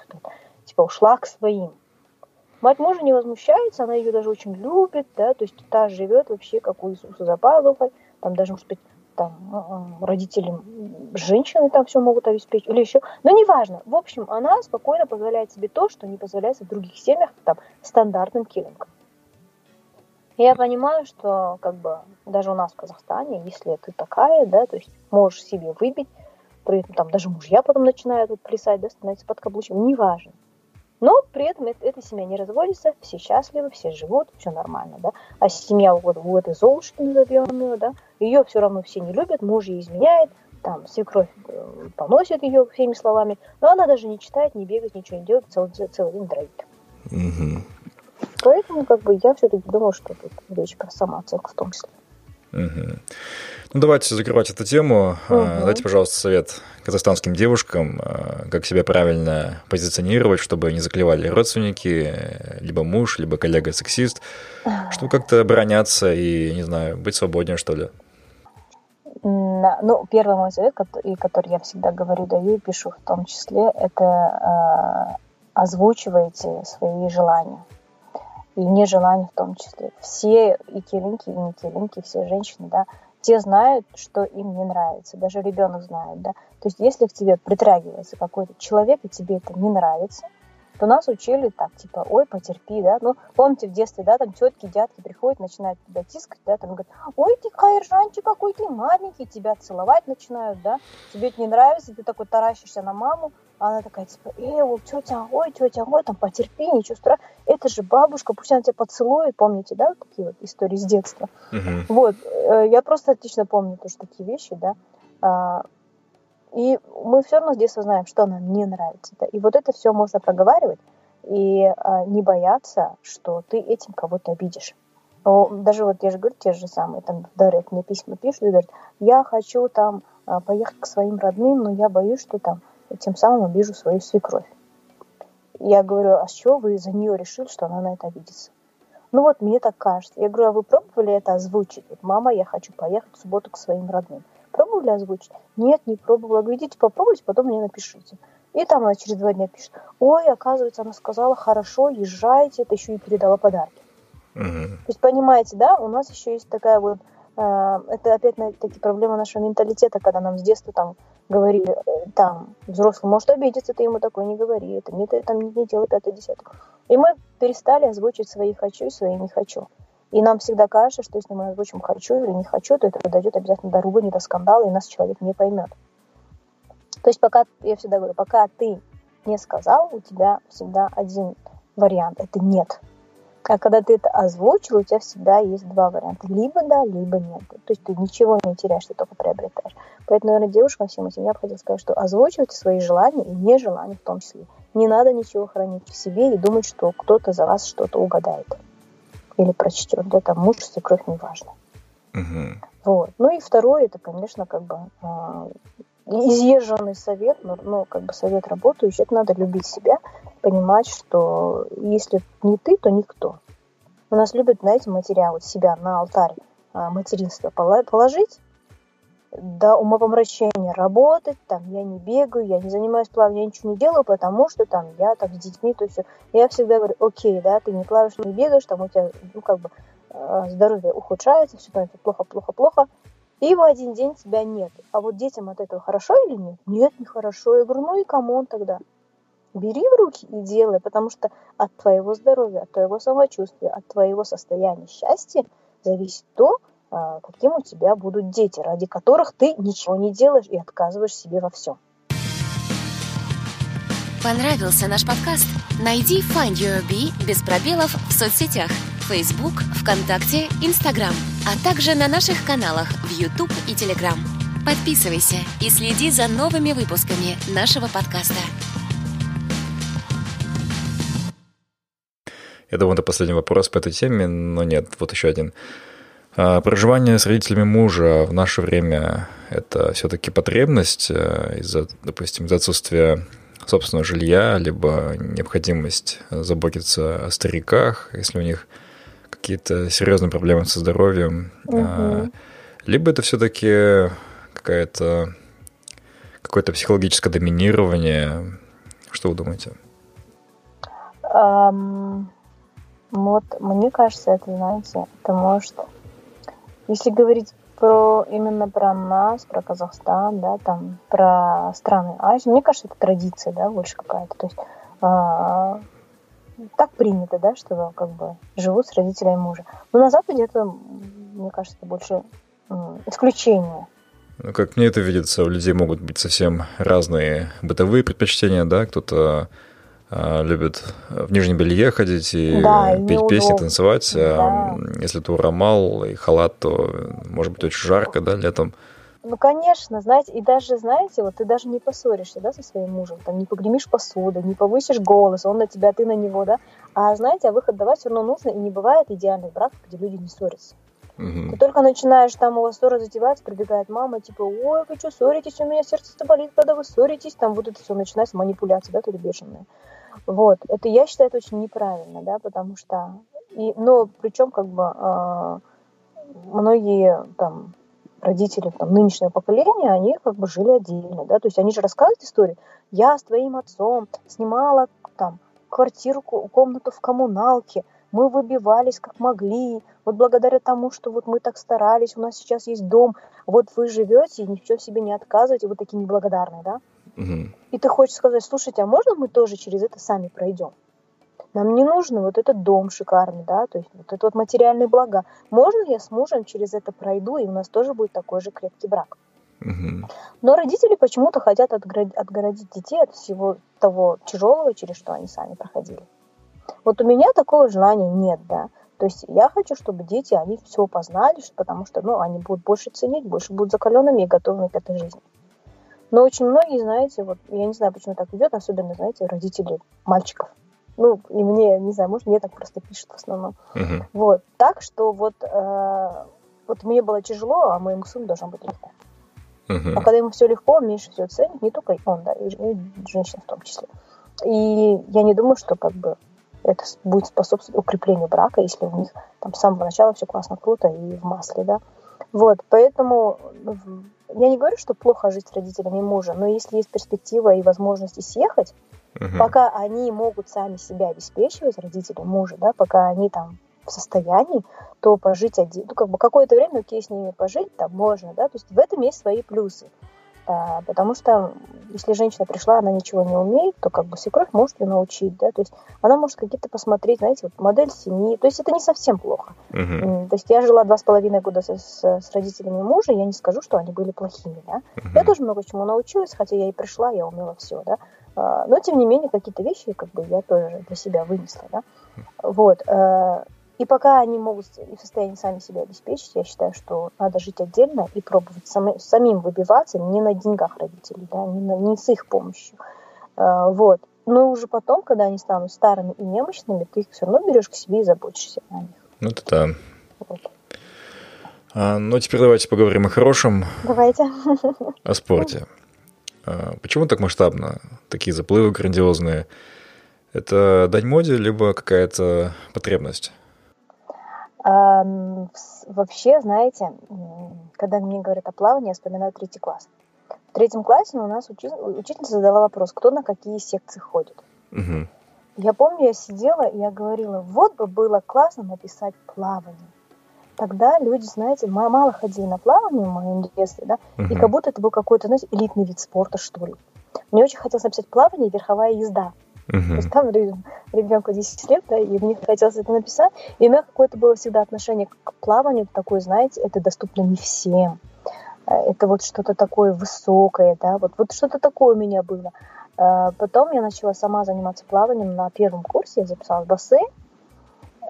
Типа ушла к своим. Мать мужа не возмущается, она ее даже очень любит, да, то есть та живет вообще как у Иисуса за пазухой, там даже, может быть, там а, родителям женщины там все могут обеспечить или еще, но неважно. В общем, она спокойно позволяет себе то, что не позволяется в других семьях там стандартным киллингом. Я понимаю, что как бы даже у нас в Казахстане, если ты такая, да, то есть можешь себе выбить, при этом там даже мужья потом начинают вот плясать, да, становиться под каблучком, неважно. Но при этом это, эта семья не разводится, все счастливы, все живут, все нормально, да. А семья вот у этой Золушки, назовем ее, да, ее все равно все не любят, муж ей изменяет, там свекровь э, поносит ее всеми словами, но она даже не читает, не бегает, ничего не делает, целый, целый день драйвит. Угу. Поэтому как бы я все-таки думаю, что тут речь про самооценку в том числе.
Угу. Ну, давайте закрывать эту тему. Угу. Дайте, пожалуйста, совет казахстанским девушкам, а, как себя правильно позиционировать, чтобы не заклевали родственники, либо муж, либо коллега-сексист, чтобы как-то обороняться и, не знаю, быть свободнее, что ли.
Ну, первый мой совет, который я всегда говорю, даю и пишу в том числе, это э, озвучивайте свои желания и нежелания в том числе. Все и килинки, и не килинки, все женщины, да, те знают, что им не нравится, даже ребенок знает, да. То есть если к тебе притрагивается какой-то человек, и тебе это не нравится, то нас учили так, типа, ой, потерпи, да, ну, помните в детстве, да, там тетки, дядки приходят, начинают тебя тискать, да, там говорят, ой, ты хайржанчик какой ты маленький, тебя целовать начинают, да, тебе это не нравится, ты такой таращишься на маму, она такая, типа, эй, вот тетя, ой, тетя, ой, там, потерпи, ничего страшного. Это же бабушка, пусть она тебя поцелует. Помните, да, вот такие вот истории с детства? Uh-huh. Вот, э, я просто отлично помню тоже такие вещи, да. А, и мы все равно с детства знаем, что нам не нравится. Да? И вот это все можно проговаривать и а, не бояться, что ты этим кого-то обидишь. Но даже вот я же говорю, те же самые, там, Дарек мне письма пишут и говорят, я хочу там а, поехать к своим родным, но я боюсь, что там тем самым обижу свою свекровь. Я говорю, а с чего вы за нее решили, что она на это обидится? Ну вот, мне так кажется. Я говорю, а вы пробовали это озвучить? Вот, мама, я хочу поехать в субботу к своим родным. Пробовали озвучить? Нет, не пробовала. Я говорю, идите попробуйте, потом мне напишите. И там она через два дня пишет, ой, оказывается, она сказала, хорошо, езжайте, это еще и передала подарки. Угу. То есть, понимаете, да, у нас еще есть такая вот, э, это опять таки проблема нашего менталитета, когда нам с детства там говорили, э, там, взрослый может обидеться, ты ему такое не говори, это не, ты там не делай пятое, десятое. И мы перестали озвучить свои хочу и свои не хочу. И нам всегда кажется, что если мы озвучим хочу или не хочу, то это дойдет обязательно до ругани, до скандала, и нас человек не поймет. То есть пока, я всегда говорю, пока ты не сказал, у тебя всегда один вариант, это нет. А когда ты это озвучил, у тебя всегда есть два варианта. Либо да, либо нет. То есть ты ничего не теряешь, ты только приобретаешь. Поэтому, наверное, девушкам всем этим я бы хотела сказать, что озвучивайте свои желания и нежелания в том числе. Не надо ничего хранить в себе и думать, что кто-то за вас что-то угадает. Или прочтет. Да, там муж, свекровь, неважно. Угу. Вот. Ну и второе, это, конечно, как бы э, изъезженный совет, но, но как бы совет работающий, это надо любить себя, понимать, что если не ты, то никто. У нас любят, знаете, материал себя на алтарь а, материнства положить, до умопомрачения работать, там, я не бегаю, я не занимаюсь плаванием, я ничего не делаю, потому что там я так с детьми, то есть я всегда говорю, окей, да, ты не плаваешь, не бегаешь, там у тебя, ну, как бы, а, здоровье ухудшается, все там плохо, плохо, плохо, и в один день тебя нет. А вот детям от этого хорошо или нет? Нет, не хорошо. Я говорю, ну и кому он тогда? Бери в руки и делай, потому что от твоего здоровья, от твоего самочувствия, от твоего состояния счастья зависит то, а, каким у тебя будут дети, ради которых ты ничего не делаешь и отказываешь себе во всем.
Понравился наш подкаст? Найди Find Your Bee без пробелов в соцсетях Facebook, ВКонтакте, Instagram, а также на наших каналах в YouTube и Telegram. Подписывайся и следи за новыми выпусками нашего подкаста.
Я думаю, это последний вопрос по этой теме, но нет, вот еще один. А, проживание с родителями мужа в наше время – это все-таки потребность э, из-за, допустим, из отсутствия собственного жилья, либо необходимость заботиться о стариках, если у них какие-то серьезные проблемы со здоровьем, угу. либо это все-таки какая-то какое-то психологическое доминирование. Что вы думаете?
Um, вот мне кажется, это, знаете, это может, если говорить про именно про нас, про Казахстан, да, там, про страны Азии, мне кажется, это традиция, да, больше какая-то. То есть а, так принято, да, что как бы живут с родителями мужа. Но на Западе это, мне кажется, больше исключение.
Ну, как мне это видится, у людей могут быть совсем разные бытовые предпочтения, да, кто-то любит в нижнем белье ходить и да, петь неудобно. песни, танцевать. А да. если ты урамал и халат, то может быть очень жарко, да, летом.
Ну, конечно, знаете, и даже, знаете, вот ты даже не поссоришься, да, со своим мужем, там, не погремишь посуду, не повысишь голос, он на тебя, ты на него, да, а, знаете, а выход давать все равно нужно, и не бывает идеальных браков, где люди не ссорятся. Угу. Ты только начинаешь, там у вас ссора затевать, прибегает мама, типа, ой, вы что, ссоритесь, у меня сердце болит, когда вы ссоритесь, там вот это все начинается, манипуляция, да, ли бешеная. Вот, это, я считаю, это очень неправильно, да, потому что, и, но причем, как бы, э, многие, там, родители там, нынешнего поколения, они как бы жили отдельно, да, то есть они же рассказывают истории. Я с твоим отцом снимала там квартиру, комнату в коммуналке, мы выбивались как могли, вот благодаря тому, что вот мы так старались, у нас сейчас есть дом, вот вы живете и ничего себе не отказываете, вот такие неблагодарные, да? Угу. И ты хочешь сказать, слушайте, а можно мы тоже через это сами пройдем? Нам не нужно вот этот дом шикарный, да, то есть вот это вот материальные блага. Можно я с мужем через это пройду, и у нас тоже будет такой же крепкий брак? Но родители почему-то хотят отгородить детей от всего того тяжелого, через что они сами проходили. Вот у меня такого желания нет, да. То есть я хочу, чтобы дети, они все познали, потому что, ну, они будут больше ценить, больше будут закаленными и готовыми к этой жизни. Но очень многие, знаете, вот, я не знаю, почему так идет, особенно, знаете, родители мальчиков. Ну, и мне, не знаю, может, мне так просто пишут в основном. Uh-huh. Вот, так что вот, э, вот мне было тяжело, а моему сыну должно быть легко. Uh-huh. А когда ему все легко, он меньше всего ценит, не только он, да, и, и женщина в том числе. И я не думаю, что как бы это будет способствовать укреплению брака, если у них там с самого начала все классно, круто и в масле, да. Вот, поэтому я не говорю, что плохо жить с родителями мужа, но если есть перспектива и возможности съехать, угу. пока они могут сами себя обеспечивать, родители мужа, да, пока они там в состоянии, то пожить один, ну, как бы какое-то время, окей, с ними пожить там можно, да, то есть в этом есть свои плюсы. А, потому что если женщина пришла, она ничего не умеет, то как бы свекровь может ее научить, да, то есть она может какие-то посмотреть, знаете, вот модель семьи, то есть это не совсем плохо. Uh-huh. То есть я жила два с половиной года с, с, с родителями мужа, я не скажу, что они были плохими, да. Uh-huh. Я тоже много чему научилась, хотя я и пришла, я умела все, да. А, но тем не менее какие-то вещи как бы я тоже для себя вынесла, да. Вот. И пока они могут и в состоянии сами себя обеспечить, я считаю, что надо жить отдельно и пробовать сами, самим выбиваться не на деньгах родителей, да, не, на, не с их помощью. А, вот. Но уже потом, когда они станут старыми и немощными, ты их все равно берешь к себе и заботишься о них.
Ну, это да. Вот. А, ну, теперь давайте поговорим о хорошем.
Давайте.
О спорте. А, почему так масштабно? Такие заплывы грандиозные. Это дань моде, либо какая-то потребность?
Вообще, знаете, когда мне говорят о плавании, я вспоминаю третий класс. В третьем классе у нас учи... учительница задала вопрос, кто на какие секции ходит. Угу. Я помню, я сидела и я говорила, вот бы было классно написать плавание. Тогда люди, знаете, мало ходили на плавание в моем детстве, да, угу. и как будто это был какой-то, знаете, элитный вид спорта, что ли. Мне очень хотелось написать плавание и верховая езда. Uh-huh. То есть там ребенку 10 лет, да, и мне хотелось это написать. И у меня какое-то было всегда отношение к плаванию такое, знаете, это доступно не всем. Э, это вот что-то такое высокое, да, вот, вот что-то такое у меня было. Э, потом я начала сама заниматься плаванием на первом курсе, я записалась в бассейн.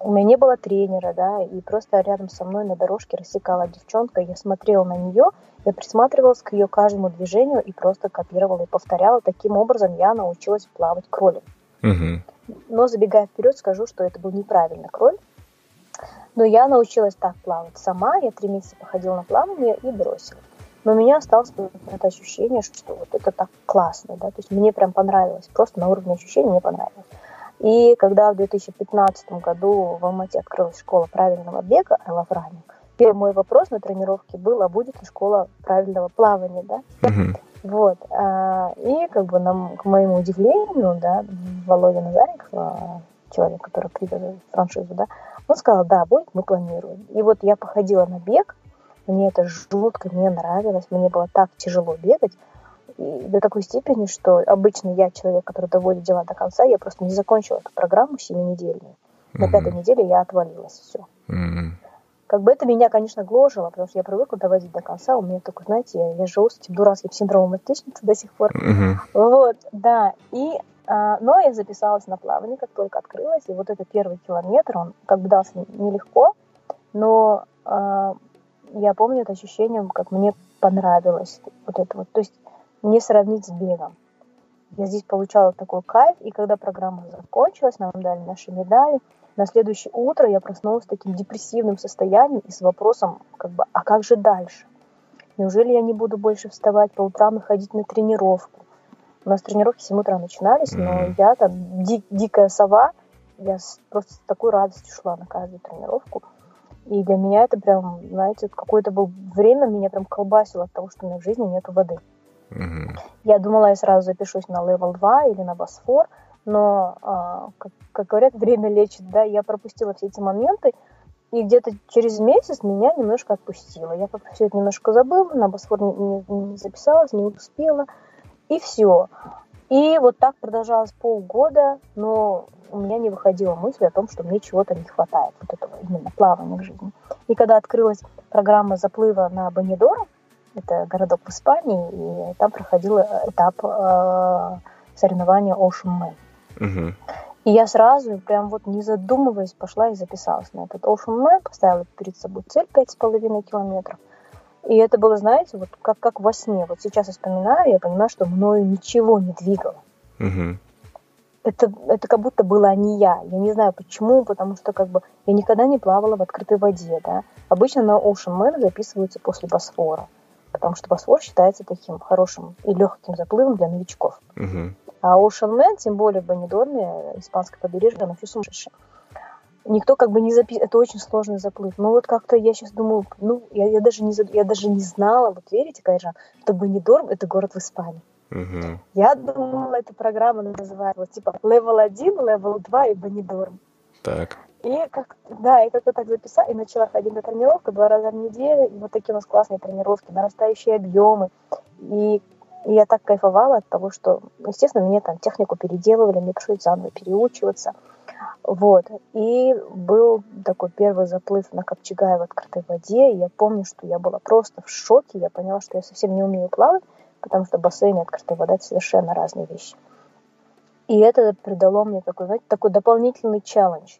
У меня не было тренера, да, и просто рядом со мной на дорожке рассекала девчонка, я смотрела на нее, я присматривалась к ее каждому движению и просто копировала и повторяла. Таким образом я научилась плавать кролем. Угу. Но забегая вперед, скажу, что это был неправильный кроль. Но я научилась так плавать сама. Я три месяца походила на плавание и бросила. Но у меня осталось это ощущение, что вот это так классно, да, то есть мне прям понравилось, просто на уровне ощущений мне понравилось. И когда в 2015 году в Алмате открылась школа правильного бега I Love Running, первый мой вопрос на тренировке был, а будет ли школа правильного плавания, да? Uh-huh. Вот. А, и как бы нам, к моему удивлению, да, Володя Назарик, а, человек, который привел франшизу, да, он сказал, да, будет, мы планируем. И вот я походила на бег, мне это жутко не нравилось, мне было так тяжело бегать, и до такой степени, что обычно я человек, который доводит дела до конца, я просто не закончила эту программу семинедельную. На mm-hmm. пятой неделе я отвалилась, все. Mm-hmm. Как бы это меня, конечно, гложило, потому что я привыкла доводить до конца. У меня такой, знаете, я, я живу с этим дурацким синдромом отличницы до сих пор. Uh-huh. Вот, да. И, а, но я записалась на плавание, как только открылась. И вот этот первый километр, он как бы дался нелегко, но а, я помню это ощущение, как мне понравилось вот это вот. То есть не сравнить с бегом. Я здесь получала такой кайф, и когда программа закончилась, нам дали наши медали, на следующее утро я проснулась таким депрессивным состоянием и с вопросом, как бы, а как же дальше? Неужели я не буду больше вставать по утрам и ходить на тренировку? У нас тренировки в 7 утра начинались, но я там ди- дикая сова, я с, просто с такой радостью шла на каждую тренировку. И для меня это прям, знаете, какое-то было время меня прям колбасило от того, что у меня в жизни нету воды. Mm-hmm. Я думала, я сразу запишусь на Level 2 или на Босфор, но, а, как, как говорят, время лечит, да, я пропустила все эти моменты, и где-то через месяц меня немножко отпустило. Я как все это немножко забыла, на Босфор не, не, не записалась, не успела, и все. И вот так продолжалось полгода, но у меня не выходила мысль о том, что мне чего-то не хватает, вот этого именно плавания в жизни. И когда открылась программа заплыва на Бонидора, Это городок в Испании, и там проходил этап э, соревнования Ocean Man. Угу. И я сразу, прям вот не задумываясь, пошла и записалась на этот Ocean Man, поставила перед собой цель 5,5 километров. И это было, знаете, вот как, как во сне. Вот сейчас я вспоминаю, я понимаю, что мною ничего не двигало. Угу. Это, это как будто была не я. Я не знаю почему, потому что как бы я никогда не плавала в открытой воде, да. Обычно на Ocean Man записываются после Босфора, потому что Босфор считается таким хорошим и легким заплывом для новичков. Угу. А Ocean Man, тем более в Бенедорме, испанское побережье, оно все сумасшедшее никто как бы не записывает, это очень сложный заплыв. Ну вот как-то я сейчас думаю, ну я, я, даже не, я даже не знала, вот верите, Кайжан, что Бенидорм это город в Испании. Угу. Я думала, эта программа называется вот, типа Level 1, Level 2 и Бенидорм.
Так.
И как, да, и как-то так записала, и начала ходить на тренировку два раза в неделю, и вот такие у нас классные тренировки, нарастающие объемы. И, и я так кайфовала от того, что, естественно, мне там технику переделывали, мне пришлось заново переучиваться. Вот. И был такой первый заплыв на Копчегае в открытой воде. И я помню, что я была просто в шоке. Я поняла, что я совсем не умею плавать, потому что бассейн и открытая вода – это совершенно разные вещи. И это придало мне такой, знаете, такой дополнительный челлендж,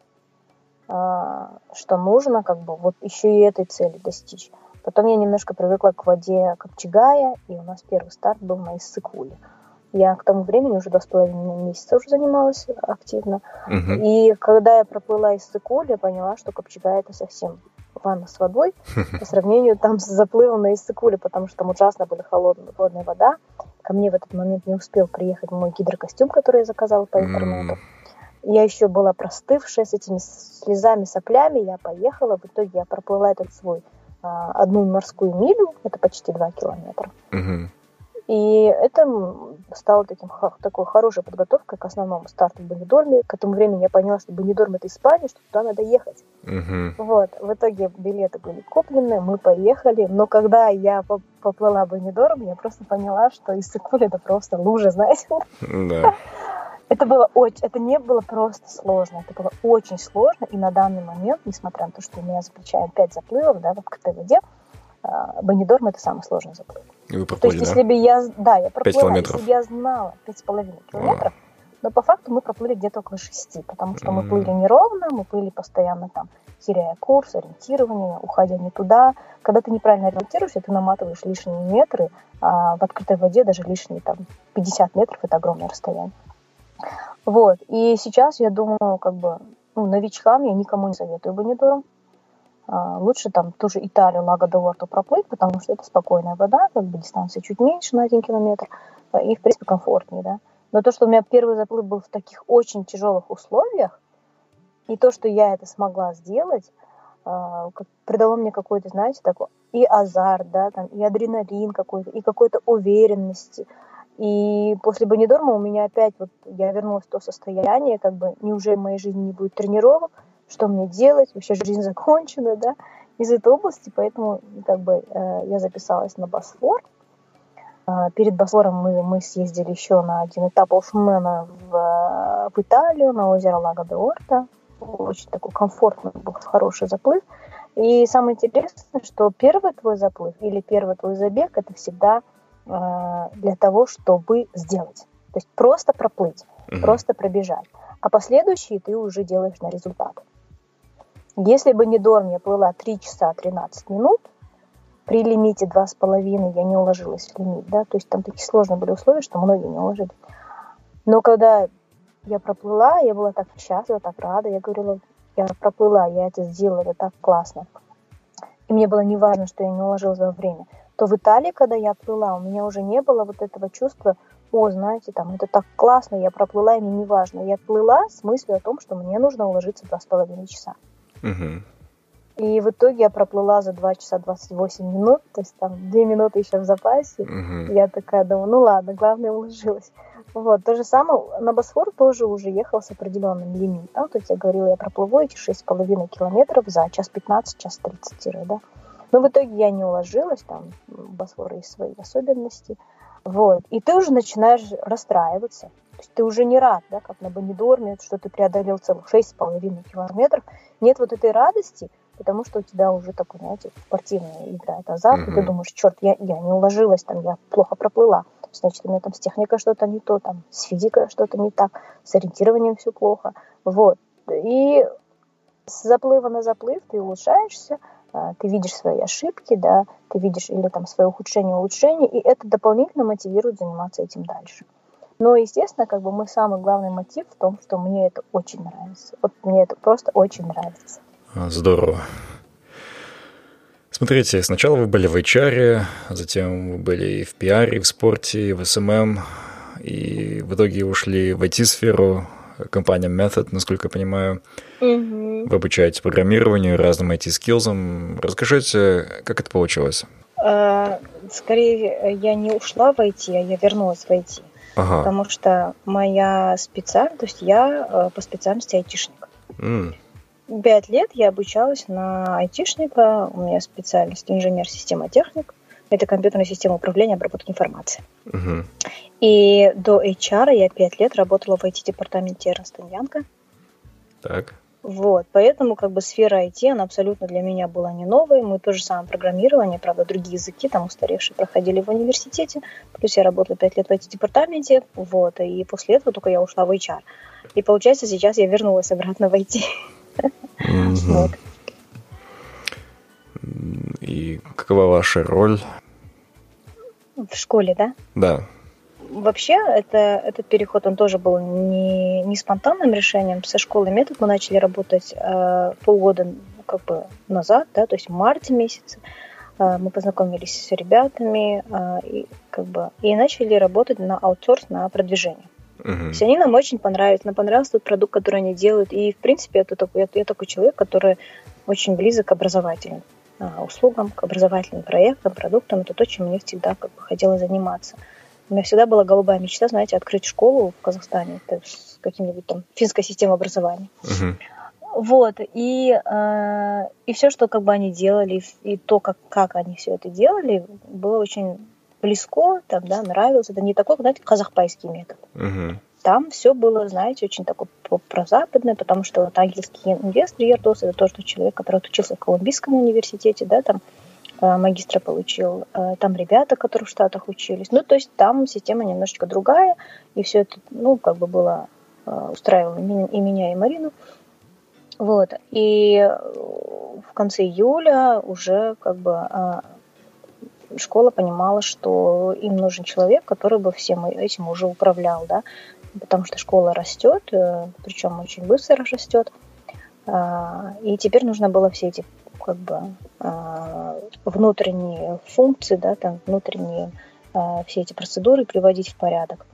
что нужно как бы вот еще и этой цели достичь. Потом я немножко привыкла к воде Копчегая, и у нас первый старт был на Иссыкуле. Я к тому времени уже два с половиной месяца уже занималась активно. Угу. И когда я проплыла из Сыкуль, я поняла, что Копчега это совсем ванна с водой [laughs] по сравнению там с заплывом на Иссыкуле, потому что там ужасно была холодная, холодная вода. Ко мне в этот момент не успел приехать мой гидрокостюм, который я заказала по интернету. Я еще была простывшая с этими слезами, соплями. Я поехала. В итоге я проплыла этот свой а, одну морскую милю. Это почти два километра. Угу. И это стало таким, такой хорошей подготовкой к основному старту в Бенедорме. К этому времени я поняла, что Бенедорм это Испания, что туда надо ехать. Угу. Вот. В итоге билеты были куплены, мы поехали. Но когда я поплыла в Бенедорм, я просто поняла, что Иссыкуль это просто лужа, знаете? Да. [laughs] Это было очень, это не было просто сложно, это было очень сложно, и на данный момент, несмотря на то, что у меня за плечами 5 заплывов, да, в открытой воде, а, Бенедорм это самый сложный заплыв.
И вы проплыли,
То есть, если бы я, да, я проплыла, если бы я знала 5,5 километров, но по факту мы проплыли где-то около 6, потому что мы плыли неровно, мы плыли постоянно там, теряя курс, ориентирование, уходя не туда. Когда ты неправильно ориентируешься, ты наматываешь лишние метры, а в открытой воде даже лишние там 50 метров – это огромное расстояние. Вот. И сейчас я думаю, как бы, ну, новичкам я никому не советую Бенедорм. А, лучше там ту же Италию, Лаго де проплыть, потому что это спокойная вода, как бы дистанция чуть меньше на один километр, и, в принципе, комфортнее, да. Но то, что у меня первый заплыв был в таких очень тяжелых условиях, и то, что я это смогла сделать, а, придало мне какой-то, знаете, такой и азарт, да, там, и адреналин какой-то, и какой-то уверенности. И после Бонидорма у меня опять вот я вернулась в то состояние, как бы неужели в моей жизни не будет тренировок, что мне делать, вообще жизнь [laughs] закончена, да, из этой области, поэтому как бы э, я записалась на Босфор. Э, перед Босфором мы, мы съездили еще на один этап Олшмена в, в Италию, на озеро Лаго де Орта. Очень такой комфортный был, хороший заплыв. И самое интересное, что первый твой заплыв или первый твой забег это всегда для того, чтобы сделать. То есть просто проплыть, mm-hmm. просто пробежать. А последующие ты уже делаешь на результат. Если бы не Дорм, я плыла 3 часа 13 минут, при лимите 2,5 я не уложилась в лимит, да, то есть там такие сложные были условия, что многие не уложились. Но когда я проплыла, я была так счастлива, так рада, я говорила, я проплыла, я это сделала, это так классно. И мне было не важно, что я не уложилась во время. То в Италии, когда я плыла, у меня уже не было вот этого чувства, о, знаете, там, это так классно, я проплыла, и мне не важно. Я плыла с мыслью о том, что мне нужно уложиться два с половиной часа. Угу. И в итоге я проплыла за 2 часа 28 минут, то есть там 2 минуты еще в запасе. Угу. Я такая думаю, ну ладно, главное уложилась. Вот, то же самое, на Босфор тоже уже ехал с определенным лимитом, то есть я говорила, я проплыву эти 6,5 километров за час 15, час 30, да. Но в итоге я не уложилась, там Босфор есть свои особенности. Вот. И ты уже начинаешь расстраиваться. То есть ты уже не рад, да, как на Бонидорме, что ты преодолел целых 6,5 километров. Нет вот этой радости, потому что у тебя уже такой, знаете, спортивная игра, это азарт, mm-hmm. и ты думаешь, черт, я, я не уложилась, там, я плохо проплыла, значит, у меня там с техникой что-то не то, там, с физикой что-то не так, с ориентированием все плохо, вот. И с заплыва на заплыв ты улучшаешься, ты видишь свои ошибки, да, ты видишь или там свое ухудшение, улучшение, и это дополнительно мотивирует заниматься этим дальше. Но, естественно, как бы мой самый главный мотив в том, что мне это очень нравится. Вот мне это просто очень нравится.
А, здорово. Смотрите, сначала вы были в HR, затем вы были и в пиаре, и в спорте, и в SMM, и в итоге ушли в IT-сферу, компания Method, насколько я понимаю. Угу. Вы обучаете программированию, разным IT-скиллзам. Расскажите, как это получилось?
А, скорее, я не ушла в IT, а я вернулась в IT. Ага. Потому что моя специальность, то есть я э, по специальности айтишник. Mm. Пять лет я обучалась на айтишника, у меня специальность инженер-система-техник. Это компьютерная система управления обработки информации. Угу. И до HR я пять лет работала в IT-департаменте Эрнст Янка.
Так.
Вот, поэтому как бы сфера IT, она абсолютно для меня была не новой. Мы то же самое программирование, правда, другие языки там устаревшие проходили в университете. Плюс я работала пять лет в IT-департаменте, вот, и после этого только я ушла в HR. И получается, сейчас я вернулась обратно в IT. [laughs]
Вот. И какова ваша роль?
В школе, да?
Да.
Вообще, это, этот переход, он тоже был не, не спонтанным решением. Со школы метод мы начали работать э, полгода как бы назад, да, то есть в марте месяце. Э, мы познакомились с ребятами э, и, как бы, и начали работать на аутсорс, на продвижение. Uh-huh. То есть они нам очень понравились. Нам понравился тот продукт, который они делают. И, в принципе, это такой, я, я такой человек, который очень близок к образовательным а, услугам, к образовательным проектам, продуктам. Это то, чем мне всегда как бы хотела заниматься. У меня всегда была голубая мечта, знаете, открыть школу в Казахстане это с каким-нибудь там финской системой образования. Uh-huh. Вот, и, э, и все, что как бы они делали, и то, как, как они все это делали, было очень близко, там, да, нравилось. Это не такой, знаете, казахпайский метод. Uh-huh. Там все было, знаете, очень такое прозападное, потому что вот английский инвестор Ердос, это тоже человек, который учился в Колумбийском университете, да, там магистра получил, э, там ребята, которые в Штатах учились. Ну, то есть там система немножечко другая, и все это, ну, как бы было, э, устраивало и меня, и Марину. Вот. И в конце июля уже как бы школа понимала, что им нужен человек, который бы всем этим уже управлял, да, потому что школа растет, причем очень быстро растет. И теперь нужно было все эти как бы а, внутренние функции, да, там внутренние а, все эти процедуры приводить в порядок.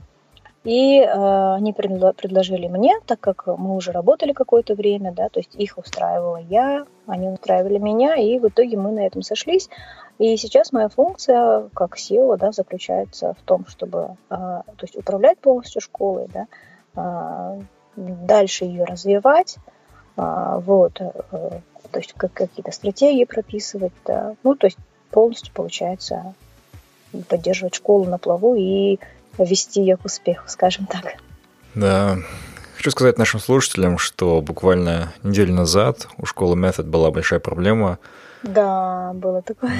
И э, они предло- предложили мне, так как мы уже работали какое-то время, да, то есть их устраивала я, они устраивали меня, и в итоге мы на этом сошлись. И сейчас моя функция как SEO да, заключается в том, чтобы э, то есть управлять полностью школой, да, э, дальше ее развивать, э, вот, э, то есть как какие-то стратегии прописывать, да. ну, то есть полностью получается поддерживать школу на плаву и вести ее к успеху, скажем так.
Да. Хочу сказать нашим слушателям, что буквально неделю назад у школы Method была большая проблема.
Да, было такое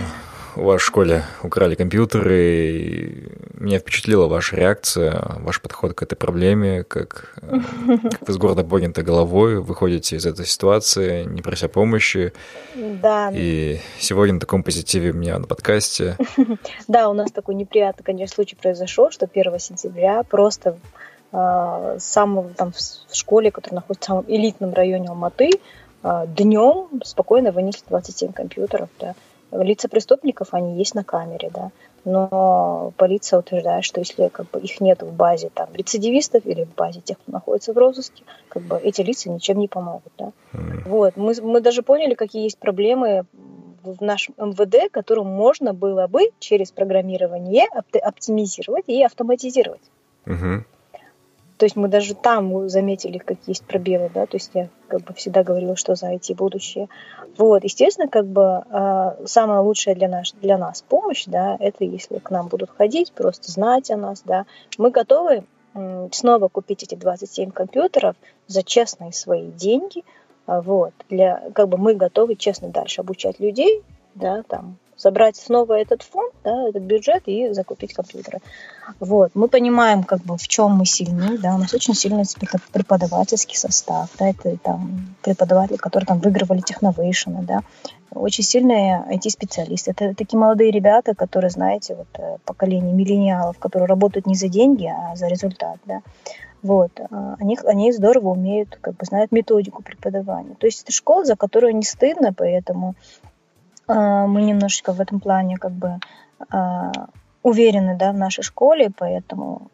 у вас в школе украли компьютеры. И меня впечатлила ваша реакция, ваш подход к этой проблеме, как, как вы с гордо поднятой головой выходите из этой ситуации, не прося помощи.
Да.
И сегодня на таком позитиве у меня на подкасте. [laughs]
Да, у нас такой неприятный, конечно, случай произошел, что 1 сентября просто э, самого там в школе, которая находится в самом элитном районе Алматы, э, днем спокойно вынесли 27 компьютеров, да. Лица преступников, они есть на камере, да, но полиция утверждает, что если как бы, их нет в базе там, рецидивистов или в базе тех, кто находится в розыске, как бы эти лица ничем не помогут. Да? Mm. Вот. Мы, мы даже поняли, какие есть проблемы в нашем МВД, которым можно было бы через программирование оптимизировать и автоматизировать. Mm-hmm. То есть мы даже там заметили, какие есть пробелы, да, то есть я как бы всегда говорила, что за IT будущее. Вот, естественно, как бы э, самая лучшая для нас, для нас помощь, да, это если к нам будут ходить, просто знать о нас, да. Мы готовы э, снова купить эти 27 компьютеров за честные свои деньги, вот. Для, как бы мы готовы честно дальше обучать людей, да, там, собрать снова этот фонд, да, этот бюджет и закупить компьютеры. Вот. Мы понимаем, как бы, в чем мы сильны, да, у нас очень сильный преподавательский состав, да, это там преподаватели, которые там выигрывали техновейшены, да, очень сильные IT-специалисты. Это такие молодые ребята, которые, знаете, вот э, поколение миллениалов, которые работают не за деньги, а за результат, да. Вот. А, они, они здорово умеют, как бы знают методику преподавания. То есть это школа, за которую не стыдно, поэтому э, мы немножечко в этом плане как бы э, уверены да, в нашей школе, поэтому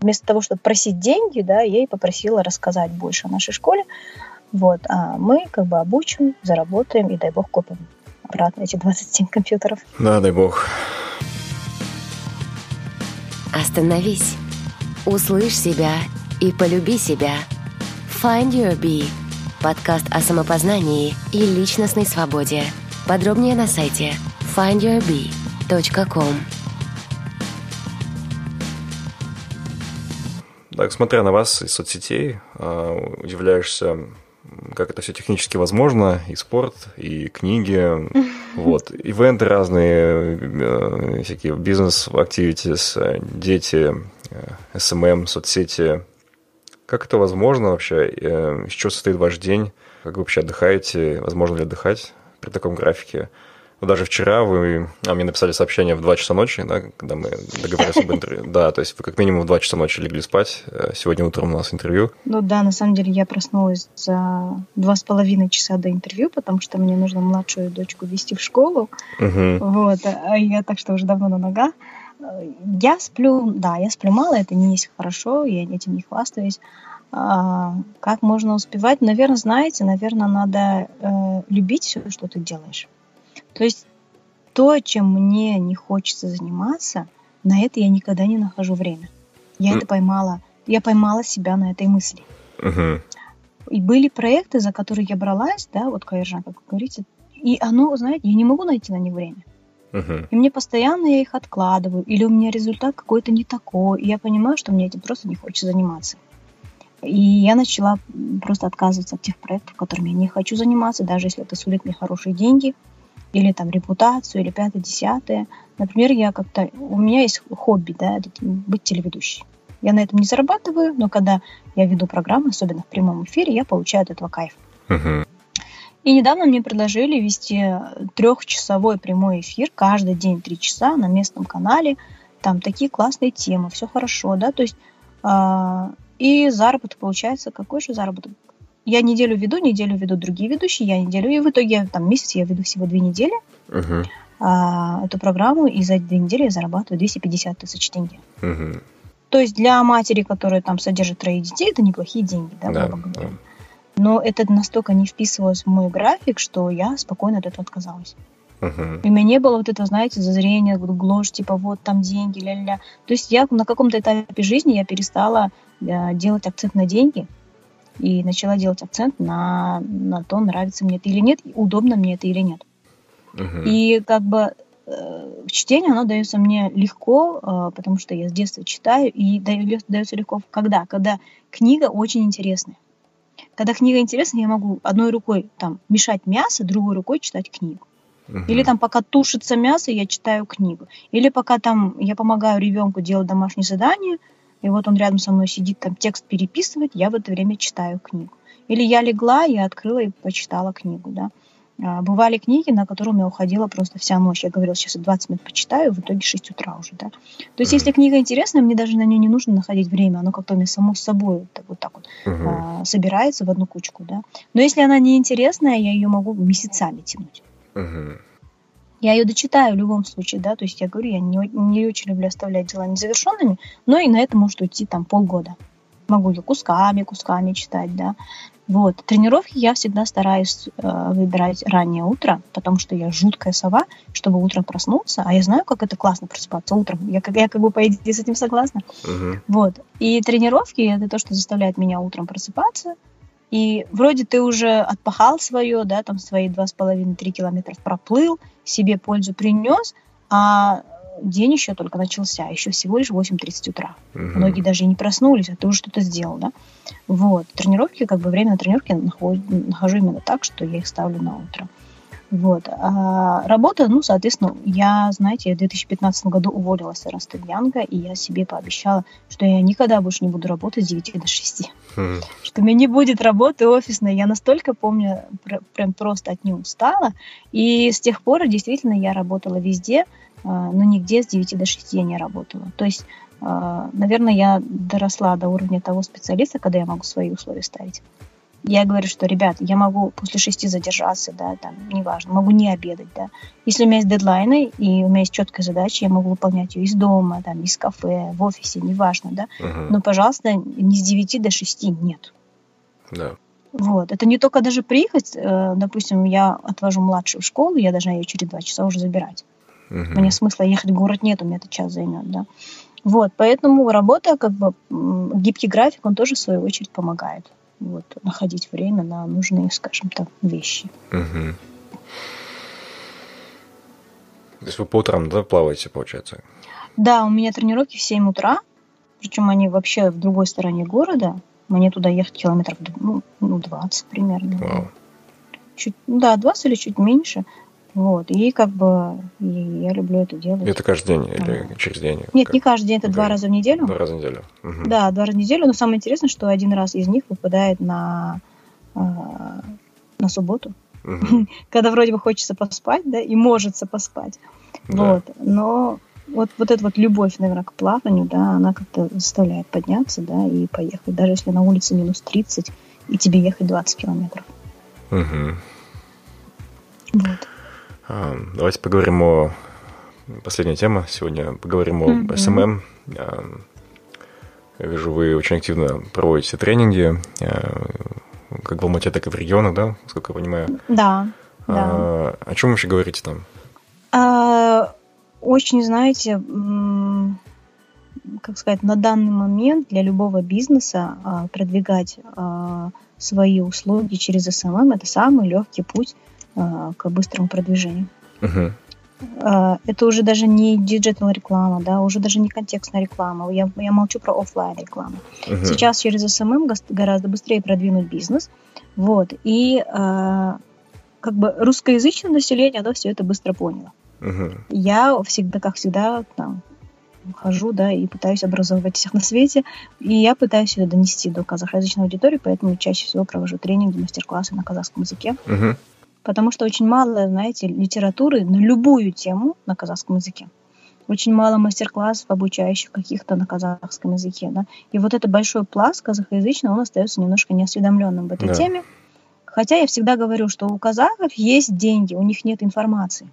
вместо того, чтобы просить деньги, да, я и попросила рассказать больше о нашей школе. Вот, а мы как бы обучим, заработаем и, дай бог, купим обратно эти 27 компьютеров.
Да, дай бог.
Остановись. Услышь себя и полюби себя. Find Your Bee. Подкаст о самопознании и личностной свободе. Подробнее на сайте findyourbee.com.
Так, смотря на вас из соцсетей, а, удивляешься, как это все технически возможно, и спорт, и книги, [laughs] вот, ивенты разные, э, всякие бизнес-активитис, дети, э, эм соцсети. Как это возможно вообще? Э, из чего состоит ваш день? Как вы вообще отдыхаете? Возможно ли отдыхать при таком графике? Вот даже вчера вы а, мне написали сообщение в 2 часа ночи, да, когда мы договорились об интервью. [laughs] Да, то есть вы как минимум в 2 часа ночи легли спать. Э, сегодня утром у нас интервью.
Ну да, на самом деле я проснулась за два с половиной часа до интервью, потому что мне нужно младшую дочку вести в школу. Угу. Вот, а я так что уже давно на ногах. Я сплю, да, я сплю мало, это не есть хорошо, я этим не хвастаюсь. А, как можно успевать? Наверное, знаете, наверное, надо э, любить все, что ты делаешь. То есть то, чем мне не хочется заниматься, на это я никогда не нахожу время. Я mm. это поймала, я поймала себя на этой мысли. Uh-huh. И были проекты, за которые я бралась, да, вот Кайржан, как вы говорите, и оно, знаете, я не могу найти на них время. Uh-huh. И мне постоянно я их откладываю, или у меня результат какой-то не такой, и я понимаю, что мне этим просто не хочется заниматься. И я начала просто отказываться от тех проектов, которыми я не хочу заниматься, даже если это сулит мне хорошие деньги, или там репутацию, или пятое, десятое. Например, я как-то... У меня есть хобби, да, быть телеведущей. Я на этом не зарабатываю, но когда я веду программы, особенно в прямом эфире, я получаю от этого кайф. Uh-huh. И недавно мне предложили вести трехчасовой прямой эфир каждый день три часа на местном канале. Там такие классные темы, все хорошо, да, то есть э, и заработок получается какой же заработок? Я неделю веду, неделю веду другие ведущие, я неделю, и в итоге там месяц я веду всего две недели uh-huh. а, эту программу, и за две недели я зарабатываю 250 тысяч тенге. Uh-huh. То есть для матери, которая там содержит троих детей, это неплохие деньги, да, да, да. Но это настолько не вписывалось в мой график, что я спокойно от этого отказалась. Uh-huh. И у меня не было вот этого, знаете, зазрения, гложь, типа вот там деньги, ля-ля. То есть я на каком-то этапе жизни я перестала делать акцент на деньги и начала делать акцент на, на то, нравится мне это или нет, удобно мне это или нет. Uh-huh. И как бы э, чтение, оно дается мне легко, э, потому что я с детства читаю, и дается легко когда? Когда книга очень интересная. Когда книга интересна, я могу одной рукой там мешать мясо, другой рукой читать книгу. Угу. Или там пока тушится мясо, я читаю книгу. Или пока там я помогаю ребенку делать домашнее задание, и вот он рядом со мной сидит, там текст переписывает, я в это время читаю книгу. Или я легла, я открыла и почитала книгу, да. А, бывали книги, на которые у меня уходила просто вся ночь. Я говорила, сейчас я 20 минут почитаю, в итоге 6 утра уже, да. То есть, если книга интересная, мне даже на нее не нужно находить время, оно как-то у меня само собой вот так вот, так вот uh-huh. а, собирается в одну кучку, да. Но если она неинтересная, я ее могу месяцами тянуть. Uh-huh. Я ее дочитаю в любом случае, да, то есть я говорю, я не, не очень люблю оставлять дела незавершенными, но и на это может уйти там полгода. Могу ее кусками, кусками читать, да. Вот. Тренировки я всегда стараюсь э, выбирать раннее утро, потому что я жуткая сова, чтобы утром проснуться, а я знаю, как это классно просыпаться утром. Я, я как бы по идее с этим согласна. Uh-huh. Вот. И тренировки это то, что заставляет меня утром просыпаться. И вроде ты уже отпахал свое, да, там свои два с половиной три километра проплыл, себе пользу принес, а день еще только начался, еще всего лишь 8.30 утра. Угу. Многие даже и не проснулись, а ты уже что-то сделал, да? Вот. Тренировки, как бы время на тренировке нахожу именно так, что я их ставлю на утро. Вот. А работа, ну, соответственно, я, знаете, в 2015 году уволилась с Эрнста Янга, и я себе пообещала, что я никогда больше не буду работать с 9 до 6. Mm. Что у меня не будет работы офисной. Я настолько помню, пр- прям просто от нее устала. И с тех пор действительно я работала везде, а, но нигде с 9 до 6 я не работала. То есть, а, наверное, я доросла до уровня того специалиста, когда я могу свои условия ставить я говорю, что, ребят, я могу после шести задержаться, да, там, неважно, могу не обедать, да. Если у меня есть дедлайны и у меня есть четкая задача, я могу выполнять ее из дома, там, из кафе, в офисе, неважно, да. Uh-huh. Но, пожалуйста, не с девяти до шести нет.
Да.
Вот. Это не только даже приехать, э, допустим, я отвожу младшую в школу, я должна ее через два часа уже забирать. Uh-huh. Мне смысла ехать в город нет, у меня это час займет, да. Вот, поэтому работа, как бы, гибкий график, он тоже, в свою очередь, помогает вот, находить время на нужные, скажем так, вещи.
Угу. То есть вы по утрам, да, плаваете, получается?
Да, у меня тренировки в 7 утра, причем они вообще в другой стороне города. Мне туда ехать километров ну, 20 ну, примерно. Вау. Чуть, да, 20 или чуть меньше. Вот, и как бы и я люблю это делать.
Это каждый день или через день?
Нет, как? не каждый день, это два раза в неделю.
Два раза в неделю.
Угу. Да, два раза в неделю, но самое интересное, что один раз из них выпадает на, э, на субботу, угу. [laughs] когда вроде бы хочется поспать, да, и можется поспать. Да. Вот, но вот, вот эта вот любовь, наверное, к плаванию, да, она как-то заставляет подняться, да, и поехать, даже если на улице минус 30, и тебе ехать 20 километров.
Угу. Вот. А, давайте поговорим о... Последняя тема сегодня. Поговорим о mm-hmm. SMM. А, я вижу, вы очень активно проводите тренинги, а, как в Алмате, так и в регионах, да, насколько я понимаю?
Да,
да. О чем вообще говорите там?
Очень, знаете, как сказать, на данный момент для любого бизнеса продвигать свои услуги через SMM – это самый легкий путь а, к быстрому продвижению.
Uh-huh.
Это уже даже не digital реклама, да, уже даже не контекстная реклама. Я, я молчу про офлайн рекламу. Uh-huh. Сейчас через SMM гораздо быстрее продвинуть бизнес. Вот. И а, как бы русскоязычное население, оно все это быстро поняло.
Uh-huh.
Я всегда, как всегда, там, хожу, да, и пытаюсь образовывать всех на свете, и я пытаюсь это донести до казахоязычной аудитории, поэтому чаще всего провожу тренинги, мастер-классы на казахском языке.
Uh-huh
потому что очень мало, знаете, литературы на любую тему на казахском языке. Очень мало мастер-классов, обучающих каких-то на казахском языке. Да? И вот этот большой пласт казахоязычный, он остается немножко неосведомленным в этой да. теме. Хотя я всегда говорю, что у казахов есть деньги, у них нет информации.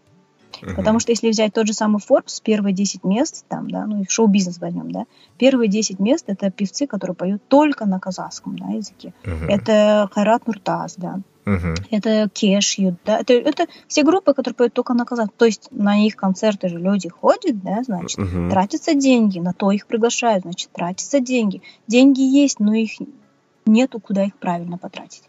Угу. Потому что если взять тот же самый Forbes, первые 10 мест, там, да, ну и шоу-бизнес возьмем, да, первые 10 мест это певцы, которые поют только на казахском да, языке. Угу. Это Хайрат Нуртаз, да,
Uh-huh.
Это Кешью, да, это, это все группы, которые поют только на казахском. То есть на их концерты же люди ходят, да, значит, uh-huh. тратятся деньги, на то их приглашают, значит, тратятся деньги. Деньги есть, но их нету, куда их правильно потратить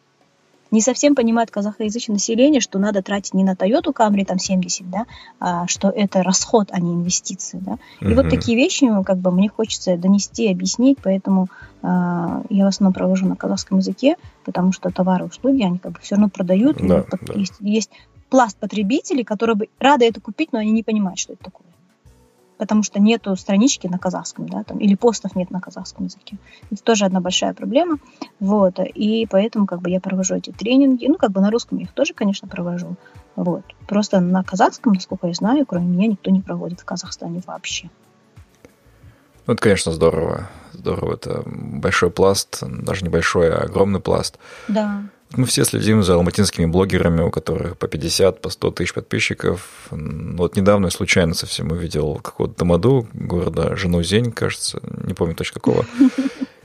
не совсем понимает казахоязычное население, что надо тратить не на Toyota Camry там 70, да, а что это расход, а не инвестиции, да. И uh-huh. вот такие вещи, как бы, мне хочется донести, объяснить, поэтому э, я в основном провожу на казахском языке, потому что товары услуги, они как бы все равно продают, да, и да. Есть, есть пласт потребителей, которые бы рады это купить, но они не понимают, что это такое потому что нету странички на казахском, да, там, или постов нет на казахском языке. Это тоже одна большая проблема, вот, и поэтому, как бы, я провожу эти тренинги, ну, как бы, на русском я их тоже, конечно, провожу, вот, просто на казахском, насколько я знаю, кроме меня никто не проводит в Казахстане вообще.
Ну, это, конечно, здорово. Здорово. Это большой пласт, даже небольшой, а огромный пласт.
Да.
Мы все следим за алматинскими блогерами, у которых по 50, по 100 тысяч подписчиков. Вот недавно я случайно совсем увидел какого-то Тамаду, города Жанузень, кажется, не помню точно какого.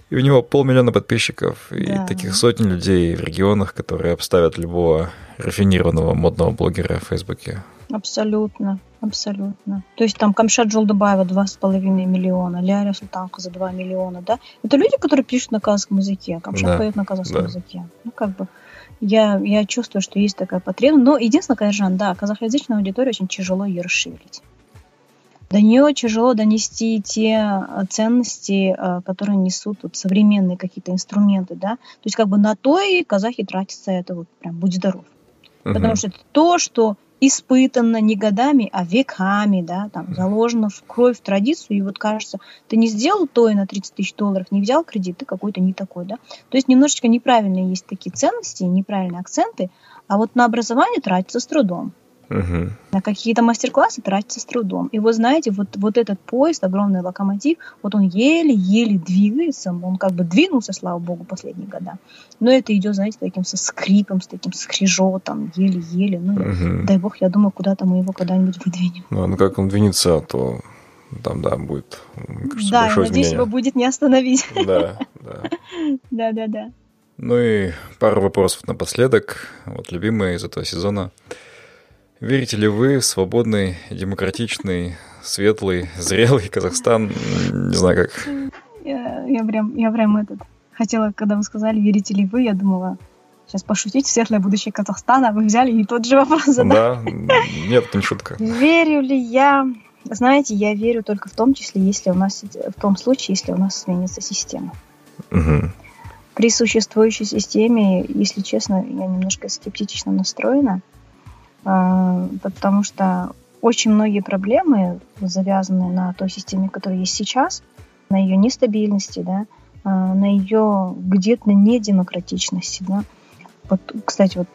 И у него полмиллиона подписчиков, и да. таких сотни людей в регионах, которые обставят любого рафинированного модного блогера в Фейсбуке.
Абсолютно, абсолютно. То есть там Камшат Джолдабаева 2,5 миллиона, Ляля за 2 миллиона, да? Это люди, которые пишут на казахском языке, Камшат да, поет на казахском да. языке. Ну, как бы, я, я чувствую, что есть такая потребность. Но единственное, конечно, да, казахоязычная аудитория очень тяжело ее расширить. до нее тяжело донести те э, ценности, э, которые несут вот современные какие-то инструменты, да. То есть как бы на то и казахи тратятся это вот прям будь здоров. Угу. Потому что это то, что испытано не годами, а веками, да, там, заложено в кровь, в традицию, и вот кажется, ты не сделал то и на 30 тысяч долларов, не взял кредит, ты какой-то не такой, да. То есть немножечко неправильные есть такие ценности, неправильные акценты, а вот на образование тратится с трудом. Угу. На какие-то мастер-классы тратится с трудом. И вот знаете, вот, вот этот поезд, огромный локомотив, вот он еле-еле двигается, он как бы двинулся, слава богу, последние года. Но это идет, знаете, таким со скрипом, с таким скрижотом, еле-еле. Ну, угу. дай бог, я думаю, куда-то мы его когда-нибудь выдвинем.
Ну, ну как он двинется, то там, да, будет,
кажется, Да, я надеюсь, изменение. его будет не остановить. [laughs]
Да, да.
Да-да-да.
Ну и пару вопросов напоследок. Вот любимые из этого сезона. Верите ли вы в свободный, демократичный, светлый, зрелый Казахстан? Не знаю как.
Я, я, прям, я прям этот хотела, когда вы сказали, верите ли вы, я думала, сейчас пошутить, светлое будущее Казахстана, вы взяли и тот же вопрос
задали. Да, нет, это не шутка.
Верю ли я? Знаете, я верю только в том числе, если у нас, в том случае, если у нас сменится система. Угу. При существующей системе, если честно, я немножко скептично настроена, а, потому что очень многие проблемы завязаны на той системе, которая есть сейчас, на ее нестабильности, да, а, на ее где-то недемократичности. Да. Вот, кстати, вот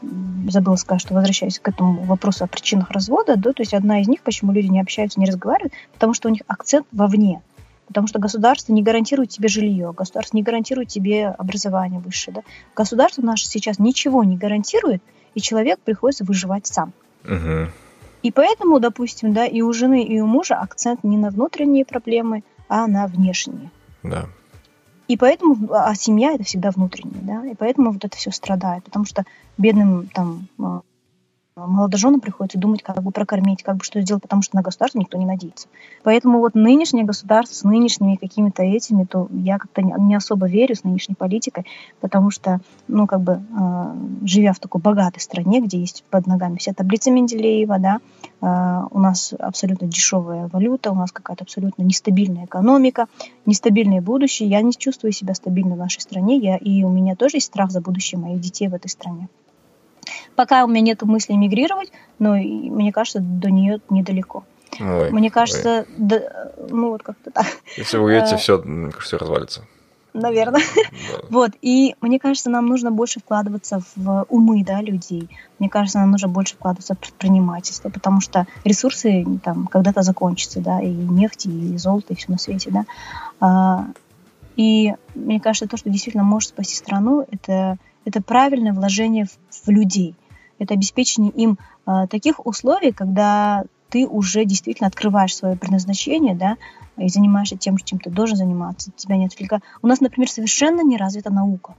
забыла сказать, что возвращаясь к этому вопросу о причинах развода, да, то есть одна из них, почему люди не общаются, не разговаривают, потому что у них акцент вовне. Потому что государство не гарантирует тебе жилье, государство не гарантирует тебе образование высшее. Да? Государство наше сейчас ничего не гарантирует, и человек приходится выживать сам. Угу. И поэтому, допустим, да, и у жены, и у мужа акцент не на внутренние проблемы, а на внешние.
Да.
И поэтому, а семья это всегда внутренняя, да, и поэтому вот это все страдает, потому что бедным там а, молодоженам приходится думать, как бы прокормить, как бы что сделать, потому что на государство никто не надеется. Поэтому вот нынешнее государство с нынешними какими-то этими, то я как-то не особо верю с нынешней политикой, потому что, ну, как бы, э, живя в такой богатой стране, где есть под ногами вся таблица Менделеева, да, э, у нас абсолютно дешевая валюта, у нас какая-то абсолютно нестабильная экономика, нестабильное будущее, я не чувствую себя стабильно в нашей стране, я, и у меня тоже есть страх за будущее моих детей в этой стране. Пока у меня нет мысли эмигрировать, но мне кажется, до нее недалеко. Ой, мне кажется, да, ну вот как-то так.
Если вы уедете, все, все развалится.
Наверное. Да. [laughs] Вот. И мне кажется, нам нужно больше вкладываться в умы да, людей. Мне кажется, нам нужно больше вкладываться в предпринимательство, потому что ресурсы там когда-то закончатся, да, и нефть, и золото, и все на свете, да. А, и мне кажется, то, что действительно может спасти страну, это, это правильное вложение в, в людей это обеспечение им э, таких условий, когда ты уже действительно открываешь свое предназначение, да, и занимаешься тем, чем ты должен заниматься, тебя не отвлекает. У нас, например, совершенно не развита наука.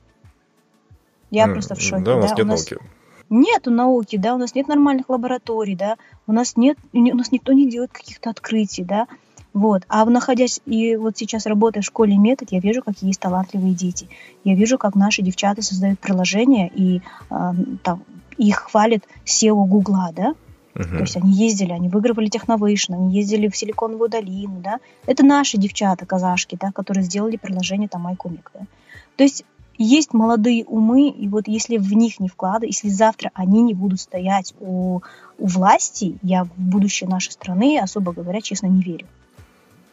Я mm, просто в шоке.
Да, у нас да? нет у нас... науки.
Нету науки, да, у нас нет нормальных лабораторий, да, у нас нет, у нас никто не делает каких-то открытий, да, вот. А находясь и вот сейчас работая в школе метод, я вижу, какие есть талантливые дети. Я вижу, как наши девчата создают приложения и э, там их хвалит SEO Гугла, да, Uh-huh. То есть они ездили, они выигрывали Техновейшн, они ездили в Силиконовую долину, да. Это наши девчата, казашки, да, которые сделали приложение там Айкумик, да. То есть есть молодые умы, и вот если в них не вкладывать, если завтра они не будут стоять у, у власти, я в будущее нашей страны, особо говоря, честно, не верю.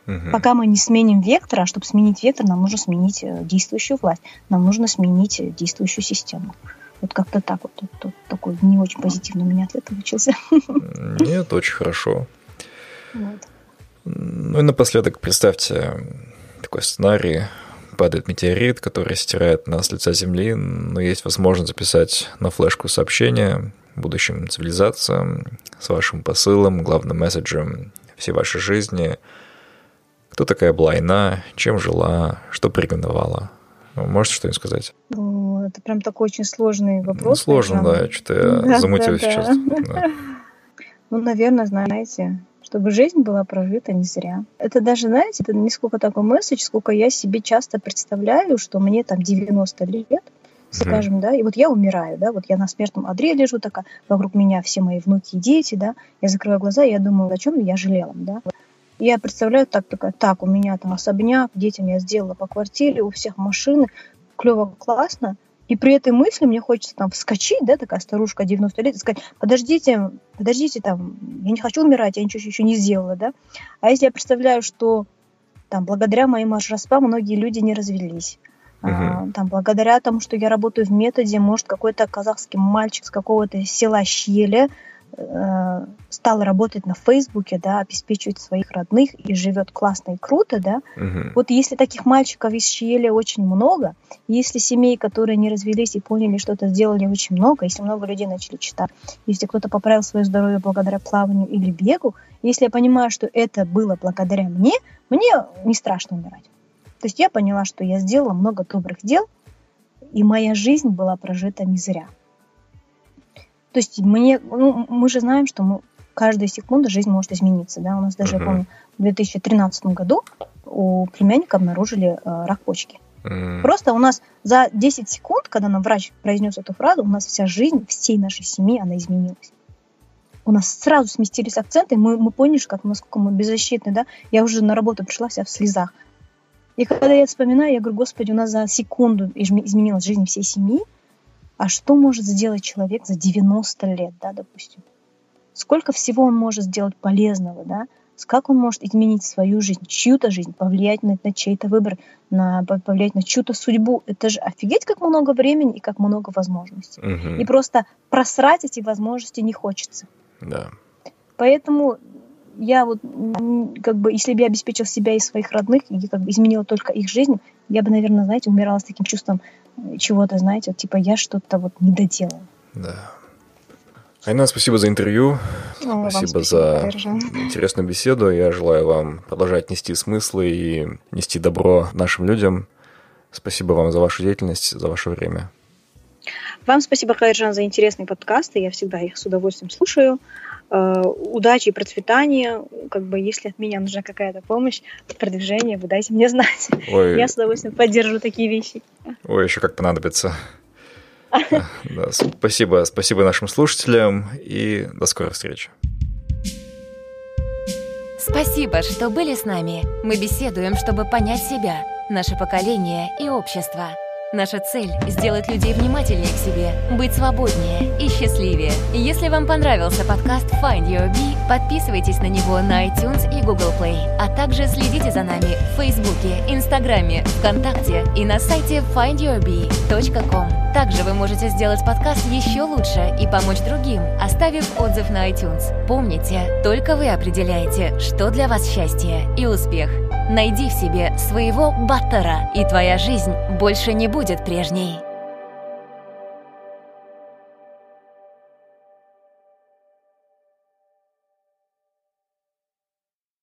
Угу. Пока мы не сменим вектор, а чтобы сменить вектор, нам нужно сменить э, действующую власть, нам нужно сменить э, действующую систему. Вот как-то так вот, вот такой не очень позитивный у меня ответ получился.
Нет, очень хорошо. Вот. Ну и напоследок представьте такой сценарий. Падает метеорит, который стирает нас с лица Земли, но есть возможность записать на флешку сообщение будущим цивилизациям с вашим посылом, главным месседжем всей вашей жизни. Кто такая была Айна, чем жила, что приревновала? Можете что-нибудь сказать?
Это прям такой очень сложный вопрос. Ну,
сложно, да, что-то я [laughs] да, замутил да, сейчас. Да. [laughs]
Ну, наверное, знаете, чтобы жизнь была прожита не зря. Это даже, знаете, это не сколько такой месседж, сколько я себе часто представляю, что мне там 90 лет, скажем, mm-hmm. да, и вот я умираю, да, вот я на смертном одре лежу такая, вокруг меня все мои внуки и дети, да, я закрываю глаза, и я думаю, о чем я жалела, да. я представляю так, такая, так, у меня там особняк, детям я сделала по квартире, у всех машины, клево, классно. И при этой мысли мне хочется там вскочить, да, такая старушка 90 лет, и сказать, подождите, подождите, там, я не хочу умирать, я ничего еще не сделала, да. А если я представляю, что там благодаря моим распам многие люди не развелись, Uh-huh. А, там, благодаря тому, что я работаю в методе, может, какой-то казахский мальчик с какого-то села Щеле Э, стал работать на Фейсбуке, да, обеспечивать своих родных и живет классно и круто, да, угу. вот если таких мальчиков из Чиели очень много, если семей, которые не развелись и поняли, что это сделали очень много, если много людей начали читать, если кто-то поправил свое здоровье благодаря плаванию или бегу, если я понимаю, что это было благодаря мне, мне не страшно умирать. То есть я поняла, что я сделала много добрых дел, и моя жизнь была прожита не зря. То есть мне, ну, мы же знаем, что мы, каждая секунда жизнь может измениться. Да? У нас даже, uh-huh. я помню, в 2013 году у племянника обнаружили э, рак почки. Uh-huh. Просто у нас за 10 секунд, когда нам врач произнес эту фразу, у нас вся жизнь всей нашей семьи, она изменилась. У нас сразу сместились акценты, мы, мы поняли, как, насколько мы беззащитны, да. Я уже на работу пришла вся в слезах. И когда я вспоминаю, я говорю, господи, у нас за секунду изменилась жизнь всей семьи, а что может сделать человек за 90 лет, да, допустим? Сколько всего он может сделать полезного, да? Как он может изменить свою жизнь, чью-то жизнь, повлиять на, на чей-то выбор, на, повлиять на чью-то судьбу. Это же офигеть, как много времени и как много возможностей. Угу. И просто просрать эти возможности не хочется.
Да.
Поэтому я вот, как бы, если бы я обеспечил себя и своих родных, и как бы изменила только их жизнь, я бы, наверное, знаете, умирала с таким чувством чего-то, знаете, вот, типа я что-то вот не доделала.
Да. Айна, спасибо за интервью. Ну, спасибо, спасибо за интересную беседу. Я желаю вам продолжать нести смыслы и нести добро нашим людям. Спасибо вам за вашу деятельность, за ваше время.
Вам спасибо, Хайржан, за интересные подкасты. Я всегда их с удовольствием слушаю. Э, удачи и процветания. Как бы, если от меня нужна какая-то помощь в продвижении, вы дайте мне знать. Ой. Я с удовольствием поддержу такие вещи.
Ой, еще как понадобится. Да, спасибо, спасибо нашим слушателям и до скорой встречи.
Спасибо, что были с нами. Мы беседуем, чтобы понять себя, наше поколение и общество. Наша цель – сделать людей внимательнее к себе, быть свободнее и счастливее. Если вам понравился подкаст Find Your Bee, подписывайтесь на него на iTunes и Google Play, а также следите за нами в Фейсбуке, Инстаграме, ВКонтакте и на сайте findyourbee.com. Также вы можете сделать подкаст еще лучше и помочь другим, оставив отзыв на iTunes. Помните, только вы определяете, что для вас счастье и успех. Найди в себе своего баттера, и твоя жизнь больше не будет прежней.